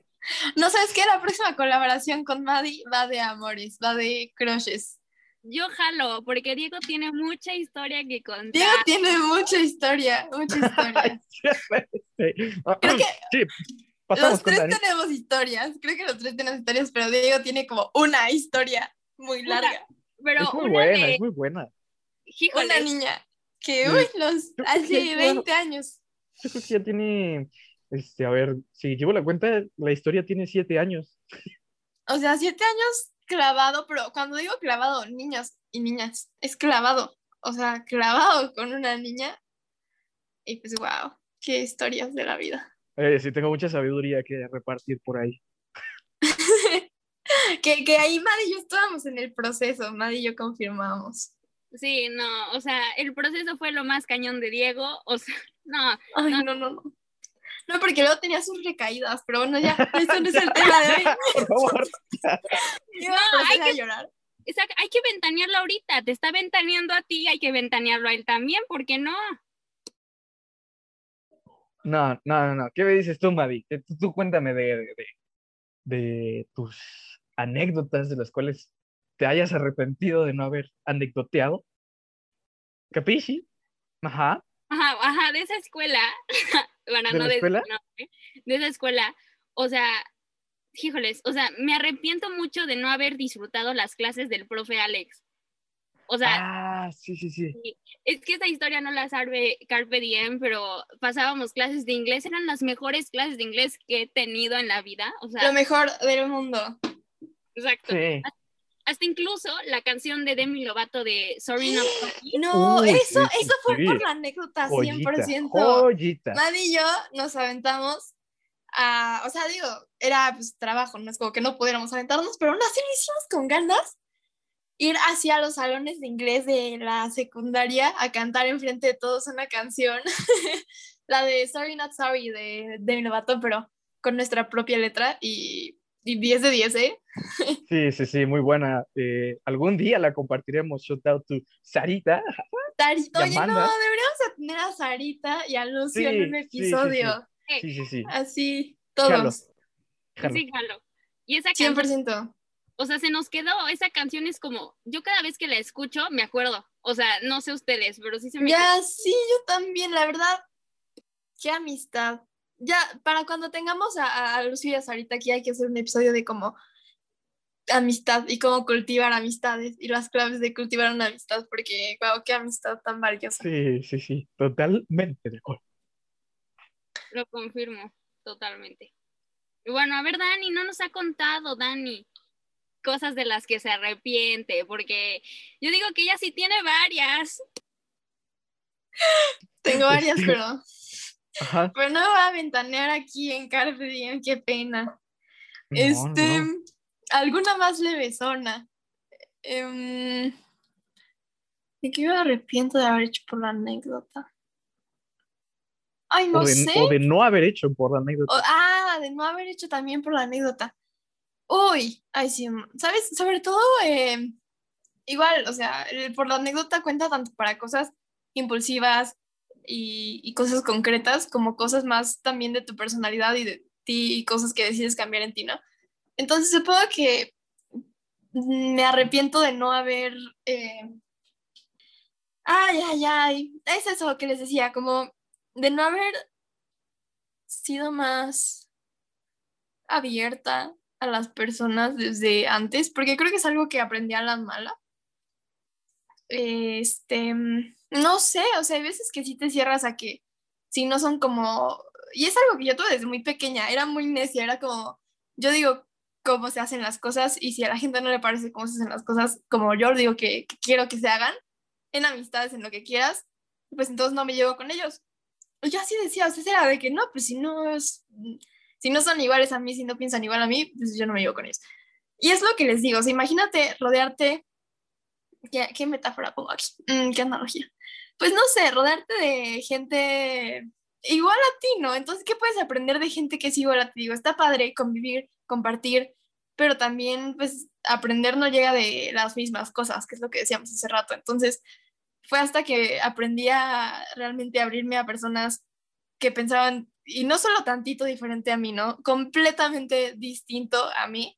No sabes qué, la próxima colaboración con Maddie va de amores, va de crushes. Yo jalo, porque Diego tiene mucha historia que contar. Diego tiene mucha historia, mucha historia. Creo que Sí, pasamos los tres tenemos historias, creo que los tres tenemos historias, pero Diego tiene como una historia muy Una- larga. Pero Es muy buena, de, es muy buena. Híjole, Una niña que, uy, los, hace claro. 20 años. Yo creo que ya tiene, este, a ver, si llevo la cuenta, la historia tiene siete años. O sea, siete años clavado, pero cuando digo clavado, niños y niñas, es clavado. O sea, clavado con una niña. Y pues, wow, qué historias de la vida. Eh, sí, tengo mucha sabiduría que repartir por ahí. que, que ahí Madi y yo estábamos en el proceso, Madi y yo confirmamos. Sí, no, o sea, el proceso fue lo más cañón de Diego, o sea, no, Ay, no, no, no. No, porque luego tenía sus recaídas, pero bueno, ya, eso no es el tema de hoy. Por favor. A No, hay que- llorar. esa- hay que ventanearlo ahorita, te está ventaneando a ti, hay que ventanearlo a él también, ¿por qué no? No, no, no, no. ¿Qué me dices tú? Eh, Tú, tú cuéntame de, de, de- de tus anécdotas de las cuales te hayas arrepentido de no haber anecdoteado. ¿Capisci? Ajá. Ajá, ajá, de esa escuela, bueno, ¿De no la de escuela? no, ¿eh? de esa escuela, o sea, híjoles, o sea, me arrepiento mucho de no haber disfrutado las clases del profe Alex. O sea, Ah, sí, sí, sí. es que esa historia no la sabe Carpe Diem, pero pasábamos clases de inglés, eran las mejores clases de inglés que he tenido en la vida, o sea, Lo mejor del mundo. exacto. Sí. Hasta incluso la canción de Demi Lovato de Sorry Not Sorry. No, Uy, eso, eso fue sí. por la anécdota, Joyita, 100%. joyita. Madi y yo nos aventamos a, o sea, digo, era pues trabajo, no es como que no pudiéramos aventarnos, pero aún así lo hicimos con ganas. Ir hacia los salones de inglés de la secundaria a cantar enfrente de todos una canción, la de Sorry Not Sorry de Demi Lovato, pero con nuestra propia letra y, y 10 de 10, ¿eh? Sí, sí, sí, muy buena. Eh, algún día la compartiremos. Shout out to Sarita. Sarita, oye, no, Amanda. deberíamos de tener a Sarita y a Lucio en un sí, sí, sí. episodio, Sí, sí, sí. así, todos, Jalo. Sí, jalo. Y esa canción 100%. o sea, se nos quedó, esa canción es como, yo cada vez que la escucho me acuerdo, o sea, no sé ustedes, pero sí se me Ya, sí, yo también, la verdad, qué amistad. Ya, para cuando tengamos a, a Lucio y a Sarita aquí hay que hacer un episodio de cómo amistad y cómo cultivar amistades y las claves de cultivar una amistad, porque, wow, qué amistad tan valiosa. Sí, sí, sí. Totalmente de acuerdo. lo confirmo totalmente. Y bueno, a ver, Dani, no nos ha contado, Dani, cosas de las que se arrepiente, porque yo digo que ella sí tiene varias. Tengo varias, pero, Ajá. pero no me voy a ventanear aquí en Carpe Diem, qué pena. No, este, no. alguna más levesona. Em, ¿De qué me arrepiento de haber hecho por la anécdota? Ay, no o, de, sé. o de no haber hecho por la anécdota. O- ah, de no haber hecho también por la anécdota. Uy, ay, sí, ¿sabes? Sobre todo, eh, igual, o sea, por la anécdota cuenta tanto para cosas impulsivas y, y cosas concretas, como cosas más también de tu personalidad y de ti y cosas que decides cambiar en ti, ¿no? Entonces, supongo que me arrepiento de no haber... eh, Ay, ay, ay. Es eso que les decía, como de no haber sido más abierta a las personas desde antes, porque creo que es algo que aprendí a la mala. Este, no sé, o sea, hay veces que sí te cierras a que si no son como, y es algo que yo tuve desde muy pequeña, era muy necia, era como, yo digo cómo se hacen las cosas y si a la gente no le parece cómo se hacen las cosas, como yo digo que, que quiero que se hagan, en amistades, en lo que quieras, pues entonces no me llevo con ellos. Yo así decía, o sea, era de que no, pues si no si no son iguales a mí, si no piensan igual a mí, pues yo no me llevo con ellos. Y es lo que les digo, o sea, imagínate rodearte, ¿qué, qué metáfora pongo aquí? Mm, ¿Qué analogía? Pues no sé, rodearte de gente igual a ti, ¿no? Entonces, ¿qué puedes aprender de gente que es igual a ti? Digo, está padre convivir, compartir, pero también, pues, aprender no llega de las mismas cosas, que es lo que decíamos hace rato. Entonces, fue hasta que aprendí a realmente abrirme a personas que pensaban, y no solo tantito diferente a mí, ¿no? Completamente distinto a mí.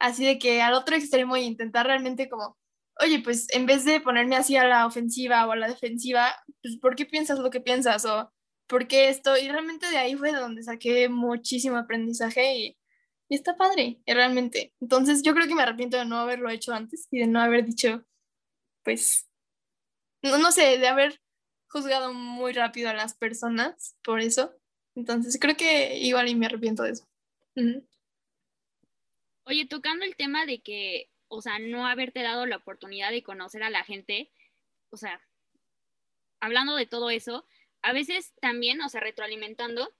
Así de que al otro extremo y intentar realmente como, oye, pues en vez de ponerme así a la ofensiva o a la defensiva, pues ¿por qué piensas lo que piensas? O ¿por qué esto? Y realmente de ahí fue de donde saqué muchísimo aprendizaje y, está padre, y realmente. Entonces yo creo que me arrepiento de no haberlo hecho antes y de no haber dicho, pues, no, no sé, de haber juzgado muy rápido a las personas por eso. Entonces creo que igual y me arrepiento de eso. Oye, tocando el tema de que, o sea, no haberte dado la oportunidad de conocer a la gente, o sea, hablando de todo eso, a veces también, o sea, retroalimentando,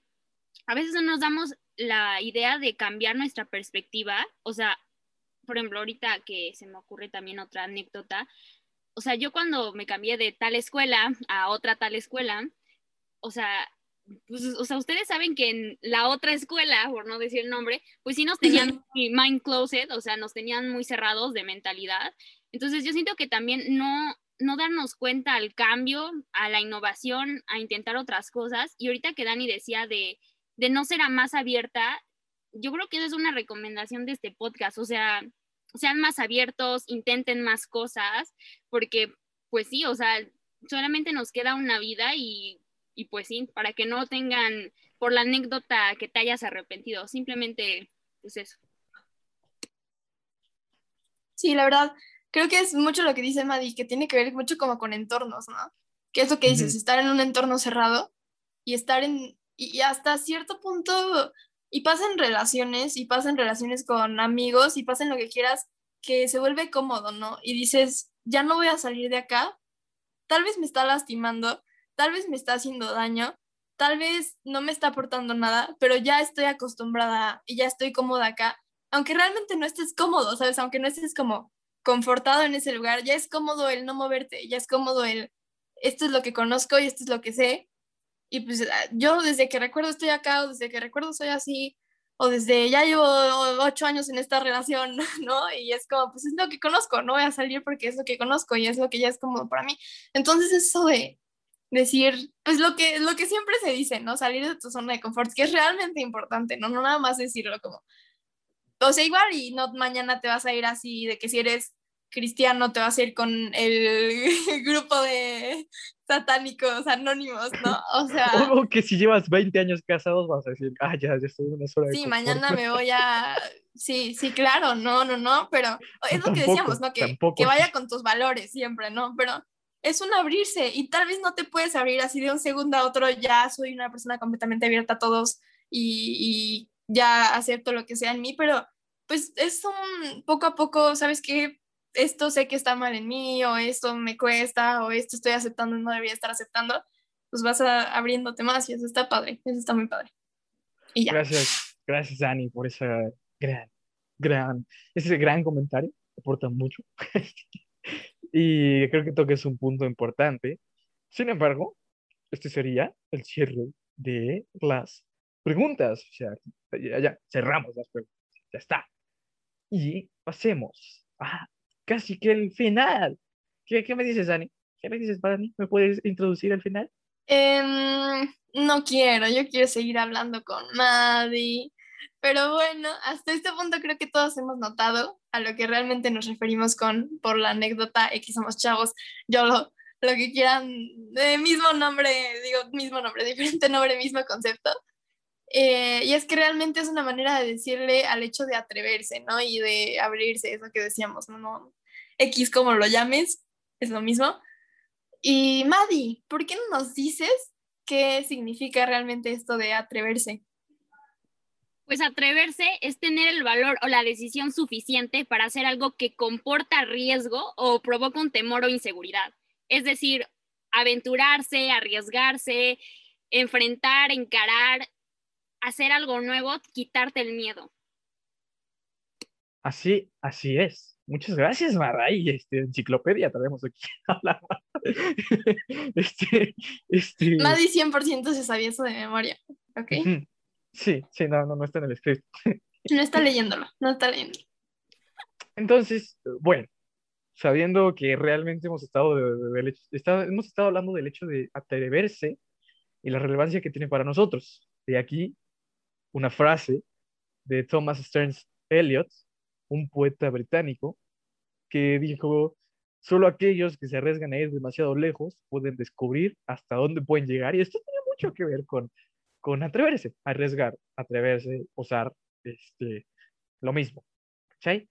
a veces no nos damos la idea de cambiar nuestra perspectiva, o sea, por ejemplo, ahorita que se me ocurre también otra anécdota, o sea, yo cuando me cambié de tal escuela a otra tal escuela, o sea, pues, o sea, ustedes saben que en la otra escuela, por no decir el nombre, pues sí nos tenían mind closet, o sea, nos tenían muy cerrados de mentalidad. Entonces yo siento que también no, no darnos cuenta al cambio, a la innovación, a intentar otras cosas. Y ahorita que Dani decía de, de no ser a más abierta, yo creo que eso es una recomendación de este podcast, o sea, sean más abiertos, intenten más cosas, porque pues sí, o sea, solamente nos queda una vida y, y pues sí, para que no tengan por la anécdota que te hayas arrepentido, simplemente pues eso. Sí, la verdad, creo que es mucho lo que dice Madi, que tiene que ver mucho como con entornos, ¿no? Que es lo que dices, estar en un entorno cerrado y estar en, y, y hasta cierto punto, y pasa en relaciones, y pasa en relaciones con amigos, y pasa en lo que quieras, que se vuelve cómodo, ¿no? Y dices, ya no voy a salir de acá, tal vez me está lastimando, tal vez me está haciendo daño, tal vez no me está aportando nada, pero ya estoy acostumbrada y ya estoy cómoda acá, aunque realmente no estés cómodo, ¿sabes? Aunque no estés como confortado en ese lugar, ya es cómodo el no moverte, ya es cómodo el, esto es lo que conozco y esto es lo que sé. Y pues ah, yo desde que recuerdo estoy acá, o desde que recuerdo soy así, o desde ya llevo ocho años en esta relación, ¿no? Y es como, pues es lo que conozco, no voy a salir porque es lo que conozco y es lo que ya es cómodo para mí. Entonces eso de decir, pues lo que, lo que siempre se dice, ¿no? Salir de tu zona de confort, que es realmente importante, ¿no? No nada más decirlo como, o sea, igual y no mañana te vas a ir así de que si eres cristiano te vas a ir con el grupo de satánicos anónimos, ¿no? O sea, O, que si llevas 20 años casados vas a decir, ah, ya, ya estoy en una sola sí, confort". mañana me voy a, sí, sí, claro, no, no, no, pero es lo que Tampoco, decíamos, ¿no? Que, tampoco. que vaya con tus valores siempre, ¿no? Pero es un abrirse y tal vez no te puedes abrir así de un segundo a otro, ya soy una persona completamente abierta a todos y, ya acepto lo que sea en mí, pero pues es un poco a poco, ¿sabes qué? Esto sé que está mal en mí, o esto me cuesta, o esto estoy aceptando y no debería estar aceptando, pues vas a, abriéndote más y eso está padre, eso está muy padre. Y. Gracias, gracias Dani por esa gran, gran, ese gran comentario, aporta mucho. Y creo que toques un punto importante. Sin embargo, este sería el cierre de las preguntas. O sea, ya, ya cerramos las preguntas. Ya está. Y pasemos a casi que el final. ¿Qué, qué me dices, Dani? ¿Qué me dices, Dani? ¿Me puedes introducir al final? Em, no quiero, yo quiero seguir hablando con Maddie. Pero bueno, hasta este punto creo que todos hemos notado a lo que realmente nos referimos con por la anécdota X somos chavos, yo lo, lo que quieran, de mismo nombre, digo mismo nombre, diferente nombre, mismo concepto. Eh, y es que realmente es una manera de decirle al hecho de atreverse, ¿no? Y de abrirse, eso que decíamos, ¿no? no X como lo llames, es lo mismo. Y Maddie, ¿por qué no nos dices qué significa realmente esto de atreverse? Pues atreverse es tener el valor o la decisión suficiente para hacer algo que comporta riesgo o provoca un temor o inseguridad. Es decir, aventurarse, arriesgarse, enfrentar, encarar, hacer algo nuevo, quitarte el miedo. Así, así es. Muchas gracias, Maray. Este, enciclopedia tenemos aquí. este, este... Nadie 100% se sabía eso de memoria. ¿Ok? Sí, sí, no, no, no está en el script. No está leyéndolo, no está leyéndolo. Entonces, bueno, sabiendo que realmente hemos estado, de, hemos estado hablando del hecho de atreverse y la relevancia que tiene para nosotros. De aquí una frase de Thomas Stearns Eliot, un poeta británico, que dijo, solo aquellos que se arriesgan a ir demasiado lejos pueden descubrir hasta dónde pueden llegar. Y esto tiene mucho que ver con con atreverse, arriesgar, atreverse, usar este, lo mismo. ¿sí?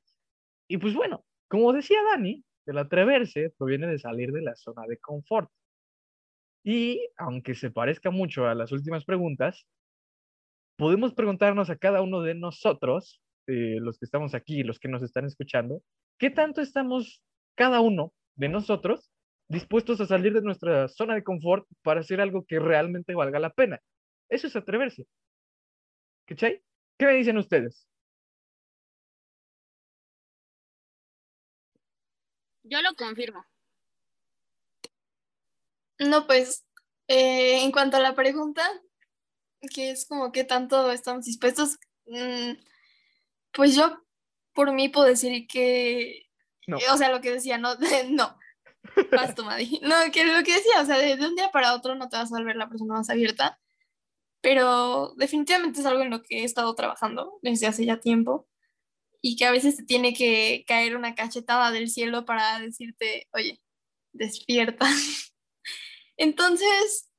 Y pues bueno, como decía Dani, el atreverse proviene de salir de la zona de confort. Y aunque se parezca mucho a las últimas preguntas, podemos preguntarnos a cada uno de nosotros, eh, los que estamos aquí, los que nos están escuchando, ¿qué tanto estamos cada uno de nosotros dispuestos a salir de nuestra zona de confort para hacer algo que realmente valga la pena? Eso es atreverse. ¿Qué me dicen ustedes? Yo lo confirmo. No, pues, eh, en cuanto a la pregunta, que es como que tanto estamos dispuestos, mm, pues yo por mí puedo decir que, o sea, lo que decía, no, no, vas tú, No, que lo que decía, o sea, de, de, un día para otro no te vas a volver la persona más abierta, pero definitivamente es algo en lo que he estado trabajando desde hace ya tiempo y que a veces te tiene que caer una cachetada del cielo para decirte, oye, despierta. Entonces,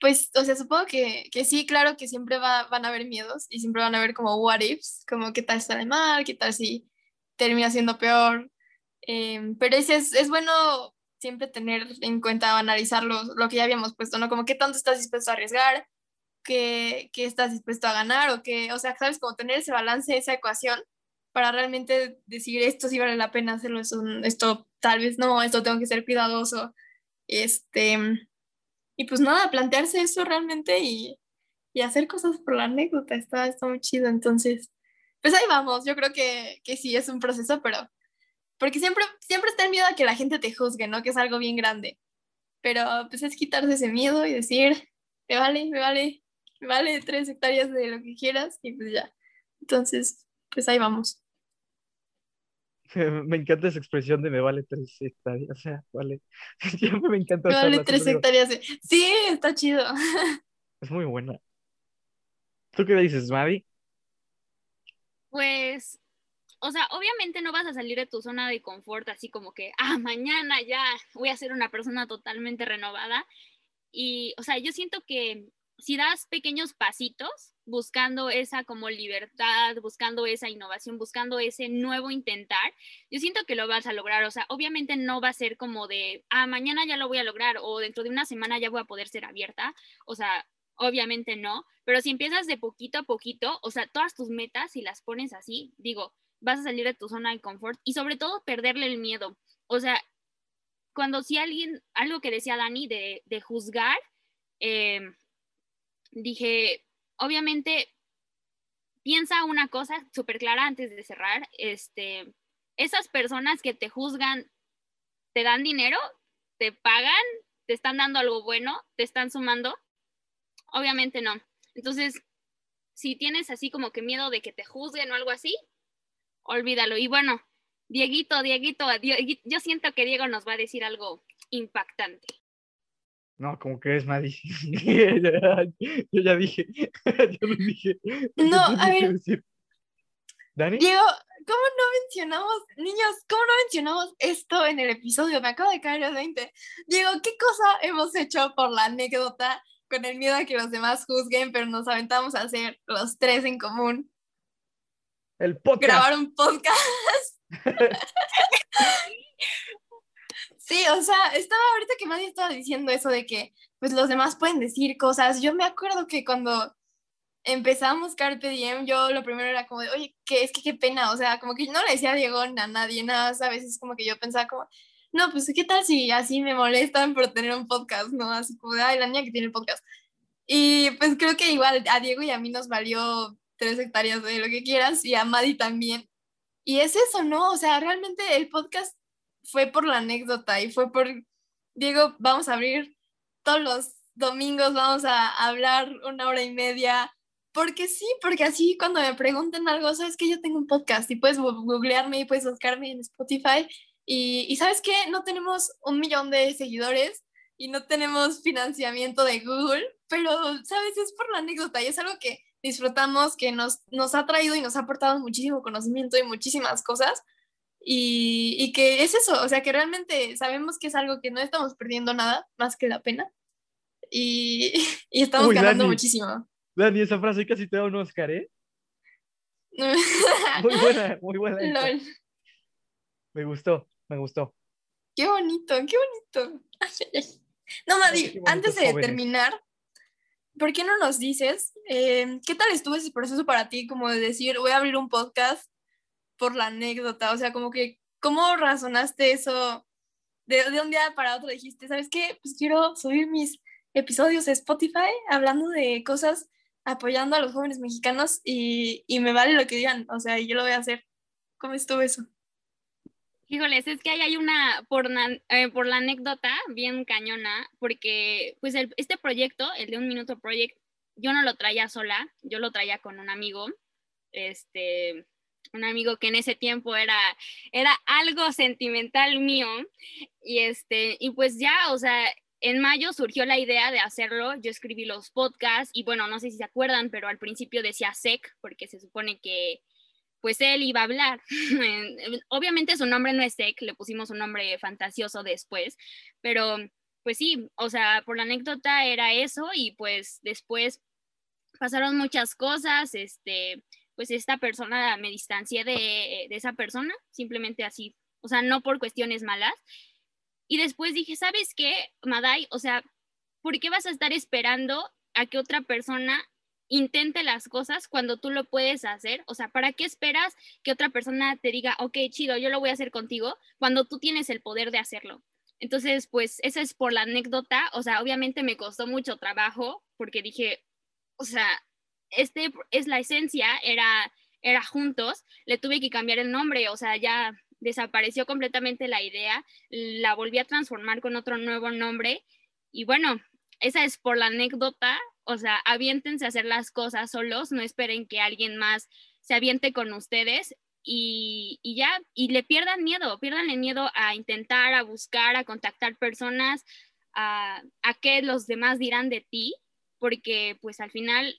pues, o sea, supongo que, que sí, claro que siempre va, van a haber miedos y siempre van a haber como what ifs, como qué tal sale mal, qué tal si termina siendo peor. Em, pero es, es bueno siempre tener en cuenta o analizar lo, lo que ya habíamos puesto, ¿no? Como qué tanto estás dispuesto a arriesgar, que, estás dispuesto a ganar o que, o sea, sabes, como tener ese balance, esa ecuación para realmente decir esto sí vale la pena hacerlo, esto, esto tal vez no, esto tengo que ser cuidadoso. Este, y pues nada, plantearse eso realmente y, y hacer cosas por la anécdota, está, está muy chido. Entonces, pues ahí vamos, yo creo que, que sí es un proceso, pero porque siempre, siempre está el miedo a que la gente te juzgue, ¿no? Que es algo bien grande. Pero pues es quitarse ese miedo y decir, me vale, me vale, vale tres hectáreas de lo que quieras y pues ya. Entonces, pues ahí vamos. Me encanta esa expresión de me vale tres hectáreas, o sea, vale. Siempre me encanta. Me vale tres hectáreas. De... Sí, está chido. Es muy buena. ¿Tú qué dices, Mavi? Pues, o sea, obviamente no vas a salir de tu zona de confort así como que, ah, mañana ya voy a ser una persona totalmente renovada. Y, o sea, yo siento que si das pequeños pasitos buscando esa como libertad, buscando esa innovación, buscando ese nuevo intentar, yo siento que lo vas a lograr. O sea, obviamente no va a ser como de, ah, mañana ya lo voy a lograr o dentro de una semana ya voy a poder ser abierta. O sea, obviamente no, pero si empiezas de poquito a poquito, o sea, todas tus metas, si las pones así, digo, vas a salir de tu zona de confort y sobre todo perderle el miedo. O sea, cuando si alguien, algo que decía Dani de, de juzgar, eh, dije, obviamente, piensa una cosa súper clara antes de cerrar, este, esas personas que te juzgan te dan dinero, te pagan, te están dando algo bueno, te están sumando. Obviamente no. Entonces, si tienes así como que miedo de que te juzguen o algo así, olvídalo. Y bueno, Dieguito, Dieguito, yo siento que Diego nos va a decir algo impactante. No, como que es Maddy. yo ya dije. yo dije. No, a ver. ¿Dani? Diego, ¿cómo no mencionamos, niños, cómo no mencionamos esto en el episodio? Me acabo de caer el 20. Diego, ¿qué cosa hemos hecho por la anécdota con el miedo a que los demás juzguen, pero nos aventamos a hacer los tres en común? El podcast. Grabar un podcast. Sí, o sea, estaba ahorita que nadie estaba diciendo eso de que pues los demás pueden decir cosas. Yo me acuerdo que cuando empezamos Carpe Diem, yo lo primero era como de, oye, que es que qué pena, o sea, como que yo no le decía a Diego a nadie, nada, a veces como que yo pensaba como, no, pues qué tal si así me molestan por tener un podcast, ¿no? Así como de, ay, la niña que tiene el podcast. Y pues creo que igual a Diego y a mí nos valió tres hectáreas de lo que quieras y a Madi también. Y es eso, ¿no? O sea, realmente el podcast fue por la anécdota y fue por, Diego, vamos a abrir todos los domingos, vamos a hablar una hora y media, porque sí, porque así cuando me pregunten algo, sabes que yo tengo un podcast y puedes googlearme y puedes buscarme en Spotify. Y, y sabes que no tenemos un millón de seguidores y no tenemos financiamiento de Google, pero sabes, es por la anécdota y es algo que disfrutamos, que nos, nos ha traído y nos ha aportado muchísimo conocimiento y muchísimas cosas y, y, que es eso, o sea, que realmente sabemos que es algo que no estamos perdiendo nada más que la pena y, y estamos ganando muchísimo. Dani, esa frase casi te da un Oscar, ¿eh? muy buena, muy buena. Me gustó, me gustó. Qué bonito, qué bonito. No, Madi, antes de terminar, ¿por qué no nos dices eh, qué tal estuvo ese proceso para ti? Como de decir, voy a abrir un podcast por la anécdota, o sea, como que, ¿cómo razonaste eso? De, de un día para otro dijiste, ¿sabes qué? Pues quiero subir mis episodios a Spotify hablando de cosas apoyando a los jóvenes mexicanos y, y me vale lo que digan, o sea, yo lo voy a hacer. ¿Cómo estuvo eso? Híjoles, es que ahí hay una, por, eh, por la anécdota bien cañona, porque pues este proyecto, el de Un Minuto Project, yo no lo traía sola, yo lo traía con un amigo, este, un amigo que en ese tiempo era, era algo sentimental mío y este, y pues ya, o sea, en mayo surgió la idea de hacerlo, yo escribí los podcasts y bueno, no sé si se acuerdan, pero al principio decía SEC porque se supone que pues él iba a hablar. Obviamente su nombre no es SEC, le pusimos un nombre fantasioso después, pero pues sí, o sea, por la anécdota era eso y pues después pasaron muchas cosas, este, pues esta persona me distancié de, esa persona, simplemente así, o sea, no por cuestiones malas. Y después dije, ¿sabes qué, Madai? O sea, ¿por qué vas a estar esperando a que otra persona intente las cosas cuando tú lo puedes hacer? O sea, ¿para qué esperas que otra persona te diga, ok, chido, yo lo voy a hacer contigo, cuando tú tienes el poder de hacerlo? Entonces, pues esa es por la anécdota, o sea, obviamente me costó mucho trabajo porque dije, o sea, este es la esencia, era, era juntos, le tuve que cambiar el nombre, o sea, ya desapareció completamente la idea, la volví a transformar con otro nuevo nombre y bueno, esa es por la anécdota, o sea, aviéntense a hacer las cosas solos, no esperen que alguien más se aviente con ustedes y, y ya, y le pierdan miedo, pierdan el miedo a intentar, a buscar, a contactar personas, a, a qué los demás dirán de ti, porque pues al final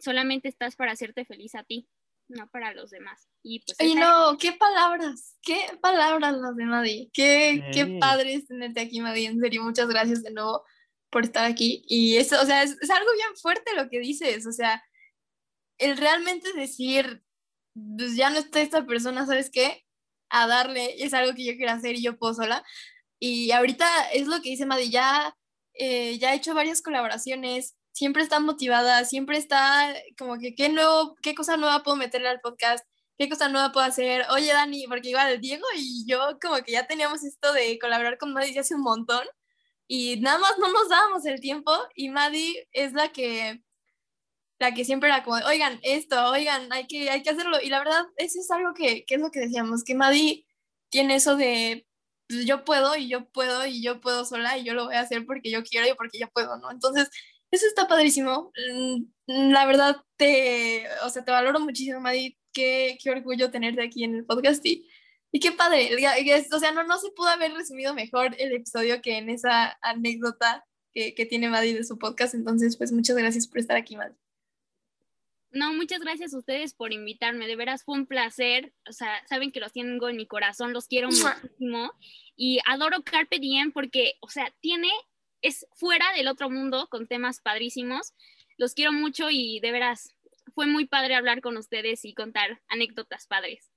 solamente estás para hacerte feliz a ti, no para los demás. Y pues... Ay, no, qué palabras, qué palabras las de Madi, qué, qué padre tenerte aquí, Madi, en serio, muchas gracias de nuevo por estar aquí. Y eso, o sea, es, es algo bien fuerte lo que dices, o sea, el realmente decir, pues ya no está esta persona, ¿sabes qué? A darle, es algo que yo quiero hacer y yo puedo sola. Y ahorita es lo que dice Madi, ya, eh, ya he hecho varias colaboraciones, siempre está motivada, siempre está como que qué nuevo, qué cosa nueva puedo meterle al podcast, qué cosa nueva puedo hacer. Oye, Dani, porque igual Diego y yo como que ya teníamos esto de colaborar con Maddie hace un montón y nada más no nos dábamos el tiempo y Maddie es la que la que siempre era como, oigan, esto, oigan, hay que, hay que hacerlo. Y la verdad, eso es algo que, que es lo que decíamos, que Maddie tiene eso de pues yo puedo y yo puedo y yo puedo sola y yo lo voy a hacer porque yo quiero y porque yo puedo, ¿no? Entonces, eso está padrísimo. Mm, la verdad, te, o sea, te valoro muchísimo, Madi. Qué, qué orgullo tenerte aquí en el podcast y, y qué padre. O sea, no, no se pudo haber resumido mejor el episodio que en esa anécdota que, que tiene Madi de su podcast. Entonces, pues muchas gracias por estar aquí, Madi. No, muchas gracias a ustedes por invitarme. De veras fue un placer. O sea, saben que los tengo en mi corazón, los quiero muchísimo. Y adoro Carpe Diem porque, o sea, tiene, es fuera del otro mundo con temas padrísimos. Los quiero mucho y de veras fue muy padre hablar con ustedes y contar anécdotas padres.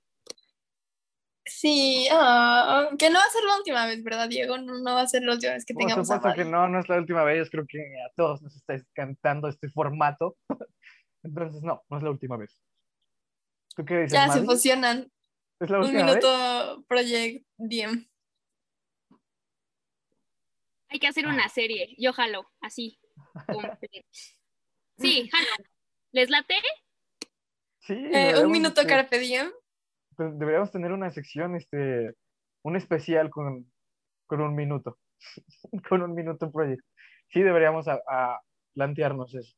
Sí, ah, que no va a ser la última vez, ¿verdad, Diego? No, no va a ser la última vez que tengamos. Por supuesto que no, no es la última vez. Creo que a todos nos está encantando este formato. Entonces, no, no es la última vez. ¿Tú qué dices? Ya se fusionan. ¿Es la última Un minuto Project Diem. Hay que hacer una ah. serie. Yo jalo, así. sí, jalo. ¿Les late? Sí. Eh, un minuto este, Carpe Diem. Deberíamos tener una sección, este, un especial con, con un minuto. con un minuto Project. Sí, deberíamos a plantearnos eso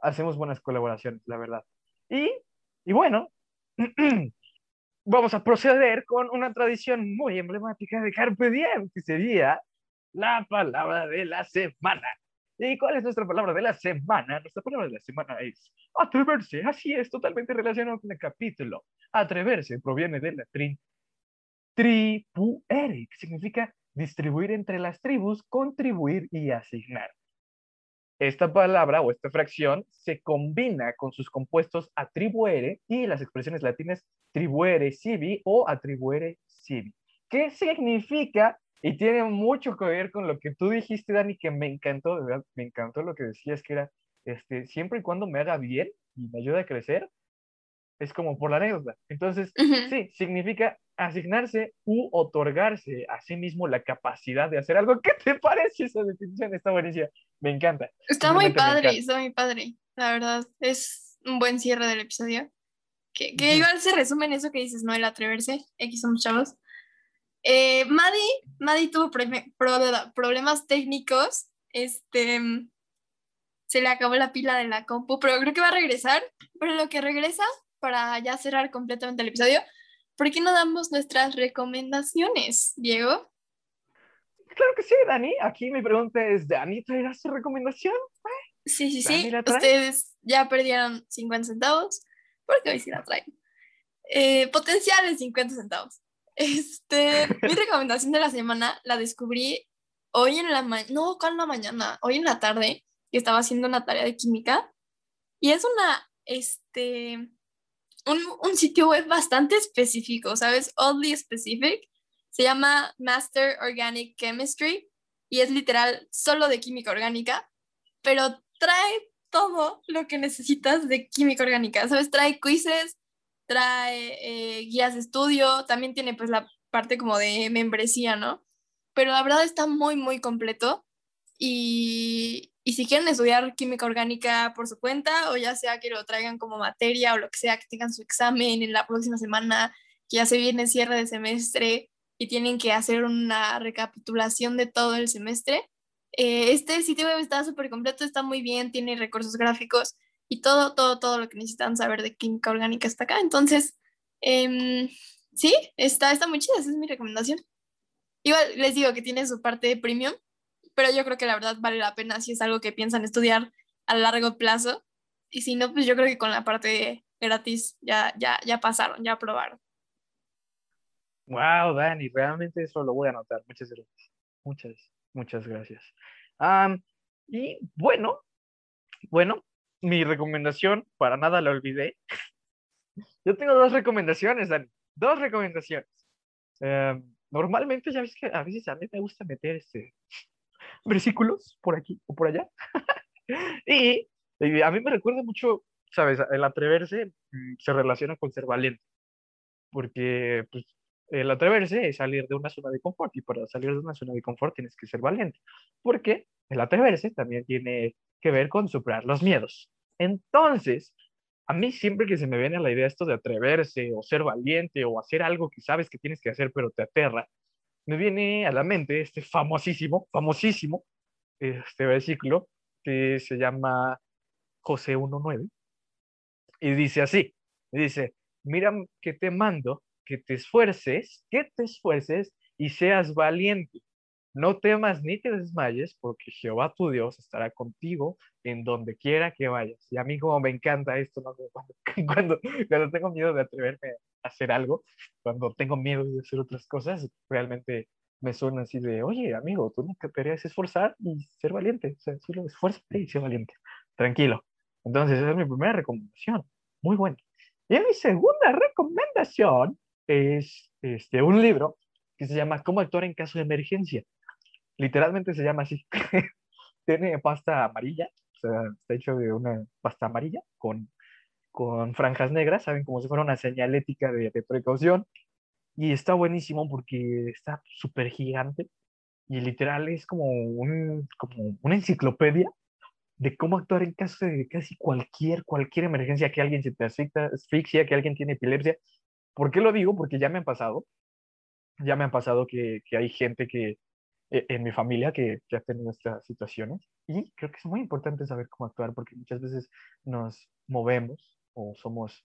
hacemos buenas colaboraciones, la verdad. Y, y bueno, vamos a proceder con una tradición muy emblemática de Carpe Diem, que sería la palabra de la semana. ¿Y cuál es nuestra palabra de la semana? Nuestra palabra de la semana es atreverse. Así es, totalmente relacionado con el capítulo. Atreverse proviene del latín tribuere, que significa distribuir entre las tribus, contribuir y asignar. Esta palabra o esta fracción se combina con sus compuestos atribuere y las expresiones latinas tribuere sibi o atribuere sibi. ¿Qué significa? Y tiene mucho que ver con lo que tú dijiste, Dani, que me encantó, de verdad, me encantó lo que decías, que era, este, siempre y cuando me haga bien y me ayude a crecer, es como por la anécdota. Entonces, sí, significa asignarse u otorgarse a sí mismo la capacidad de hacer algo. ¿Qué te parece esa definición? Está buenísima. Me encanta. Está muy padre, está muy padre. La verdad, es un buen cierre del episodio. Que, que igual se resume en eso que dices, ¿no? El atreverse. X somos chavos. Eh, Maddie, tuvo problemas técnicos. Este, se le acabó la pila de la compu, pero creo que va a regresar. Pero lo que regresa, para ya cerrar completamente el episodio, ¿por qué no damos nuestras recomendaciones, Diego? Claro que sí, Dani. Aquí mi pregunta es, ¿Dani traerá su recomendación? Sí, sí, sí. Ustedes ya perdieron 50 centavos, porque hoy sí la traen. Eh, potenciales 50 centavos. Este, mi recomendación de la semana la descubrí hoy en la mañana, no, ¿cuál la mañana? Hoy en la tarde, que estaba haciendo una tarea de química. Y es una, este, un, sitio web bastante específico, ¿sabes? Oddly specific. Se llama Master Organic Chemistry y es literal solo de química orgánica, pero trae todo lo que necesitas de química orgánica, ¿sabes? Trae quizzes, trae eh, guías de estudio, también tiene pues la parte como de membresía, ¿no? Pero la verdad está muy, muy completo y, y si quieren estudiar química orgánica por su cuenta, o ya sea que lo traigan como materia o lo que sea, que tengan su examen en la próxima semana, que ya se viene cierre de semestre y tienen que hacer una recapitulación de todo el semestre, eh, este sitio web está súper completo, está muy bien, tiene recursos gráficos y todo, todo, todo lo que necesitan saber de química orgánica está acá. Entonces, em, sí, está, está muy chida, esa es mi recomendación. Igual les digo que tiene su parte premium, pero yo creo que la verdad vale la pena si es algo que piensan estudiar a largo plazo. Y si no, pues yo creo que con la parte gratis ya, ya, ya pasaron, ya probaron. Wow, Dani, realmente eso lo voy a anotar. Muchas gracias. Muchas, muchas gracias. y bueno, bueno, mi recomendación, para nada la olvidé. Yo tengo dos recomendaciones, Dani. Dos recomendaciones. Em, normalmente, ya ves que a veces a mí me gusta meter este, versículos por aquí o por allá. y, a mí me recuerda mucho, ¿sabes? El atreverse mm, se relaciona con ser valiente, porque pues, el atreverse es salir de una zona de confort y para salir de una zona de confort tienes que ser valiente, porque el atreverse también tiene que ver con superar los miedos. Entonces, a mí siempre que se me viene a la idea esto de atreverse o ser valiente o hacer algo que sabes que tienes que hacer pero te aterra, me viene a la mente este famosísimo, famosísimo, este versículo que se llama José 1.9 y dice así, dice, mira que te mando, que te esfuerces, que te esfuerces y seas valiente. No temas ni te desmayes, porque Jehová tu Dios estará contigo en donde quiera que vayas. Y a mí como me encanta esto, cuando, cuando, tengo miedo de atreverme a hacer algo, cuando tengo miedo de hacer otras cosas, realmente me suena así de, oye, amigo, tú nunca deberías esforzar y ser valiente. O sea, solo esfuérzate y sé valiente. Tranquilo. Entonces, esa es mi primera recomendación. Muy buena. Y mi segunda recomendación es este, un libro que se llama Cómo actuar en caso de emergencia. Literalmente se llama así. Tiene pasta amarilla, o sea, está hecho de una pasta amarilla con, con franjas negras, ¿saben? Como si fuera una señalética de, de precaución. Y está buenísimo porque está súper gigante y literal es como, un, como una enciclopedia de cómo actuar en caso de casi cualquier, cualquier emergencia, que alguien se te asfixia, que alguien tiene epilepsia. ¿Por qué lo digo? Porque ya me han pasado, ya me han pasado que, que hay gente que, en mi familia que, que ha tenido estas situaciones y creo que es muy importante saber cómo actuar porque muchas veces nos movemos o somos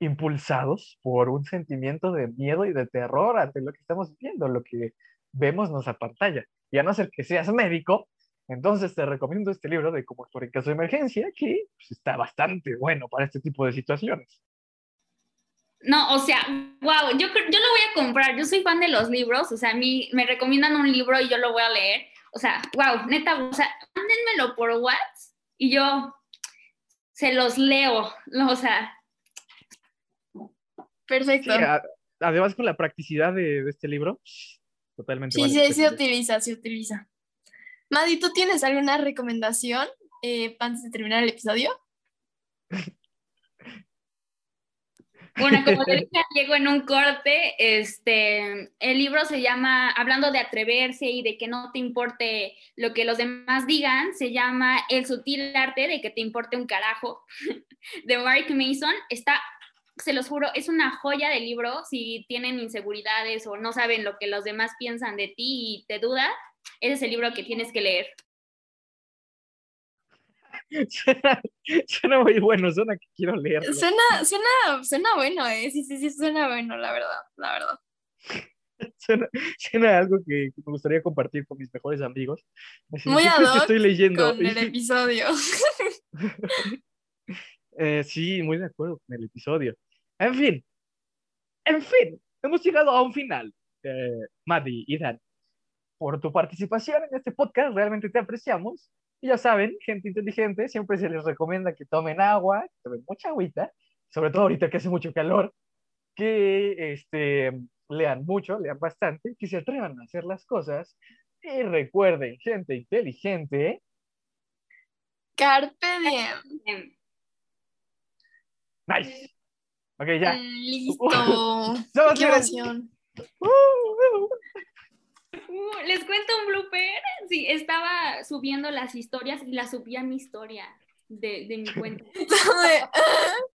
impulsados por un sentimiento de miedo y de terror ante lo que estamos viendo, lo que vemos nos pantalla. Y a no ser que seas médico, entonces te recomiendo este libro de cómo actuar en caso de emergencia, que pues, está bastante bueno para este tipo de situaciones. No, o sea, wow, yo, yo lo voy a comprar, yo soy fan de los libros, o sea, a mí me recomiendan un libro y yo lo voy a leer, o sea, wow, neta, o sea, mándenmelo por WhatsApp y yo se los leo, o sea. Perfecto. además con la practicidad de, este libro, totalmente. Sí, sí, se utiliza, se utiliza. Madi, ¿tú tienes alguna recomendación eh, antes de terminar el episodio? Bueno, como te dije Diego en un corte, este, el libro se llama, hablando de atreverse y de que no te importe lo que los demás digan, se llama El sutil arte de que te importe un carajo, de Mark Mason. Está, se los juro, es una joya de libro. Si tienen inseguridades o no saben lo que los demás piensan de ti y te duda, ese es el libro que tienes que leer. Suena, muy bueno, suena que quiero leerlo. Suena, suena, suena bueno, ¿eh? Sí, sí, sí, suena bueno, la verdad, la verdad. Suena, suena algo que, me gustaría compartir con mis mejores amigos. muy ad estoy leyendo. con el episodio. eh, sí, muy de acuerdo con el episodio. En fin, en fin, hemos llegado a un final. Eh, Maddie y Dan, por tu participación en este podcast, realmente te apreciamos. Y ya saben, gente inteligente, siempre se les recomienda que tomen agua, que tomen mucha agüita, sobre todo ahorita que hace mucho calor, que este, lean mucho, lean bastante, que se atrevan a hacer las cosas. Y recuerden, gente inteligente. Carpe diem. Nice. Ok, ya. Listo. Qué. Uh, les cuento un blooper. Sí, estaba subiendo las historias y la subía mi historia de, de mi cuenta.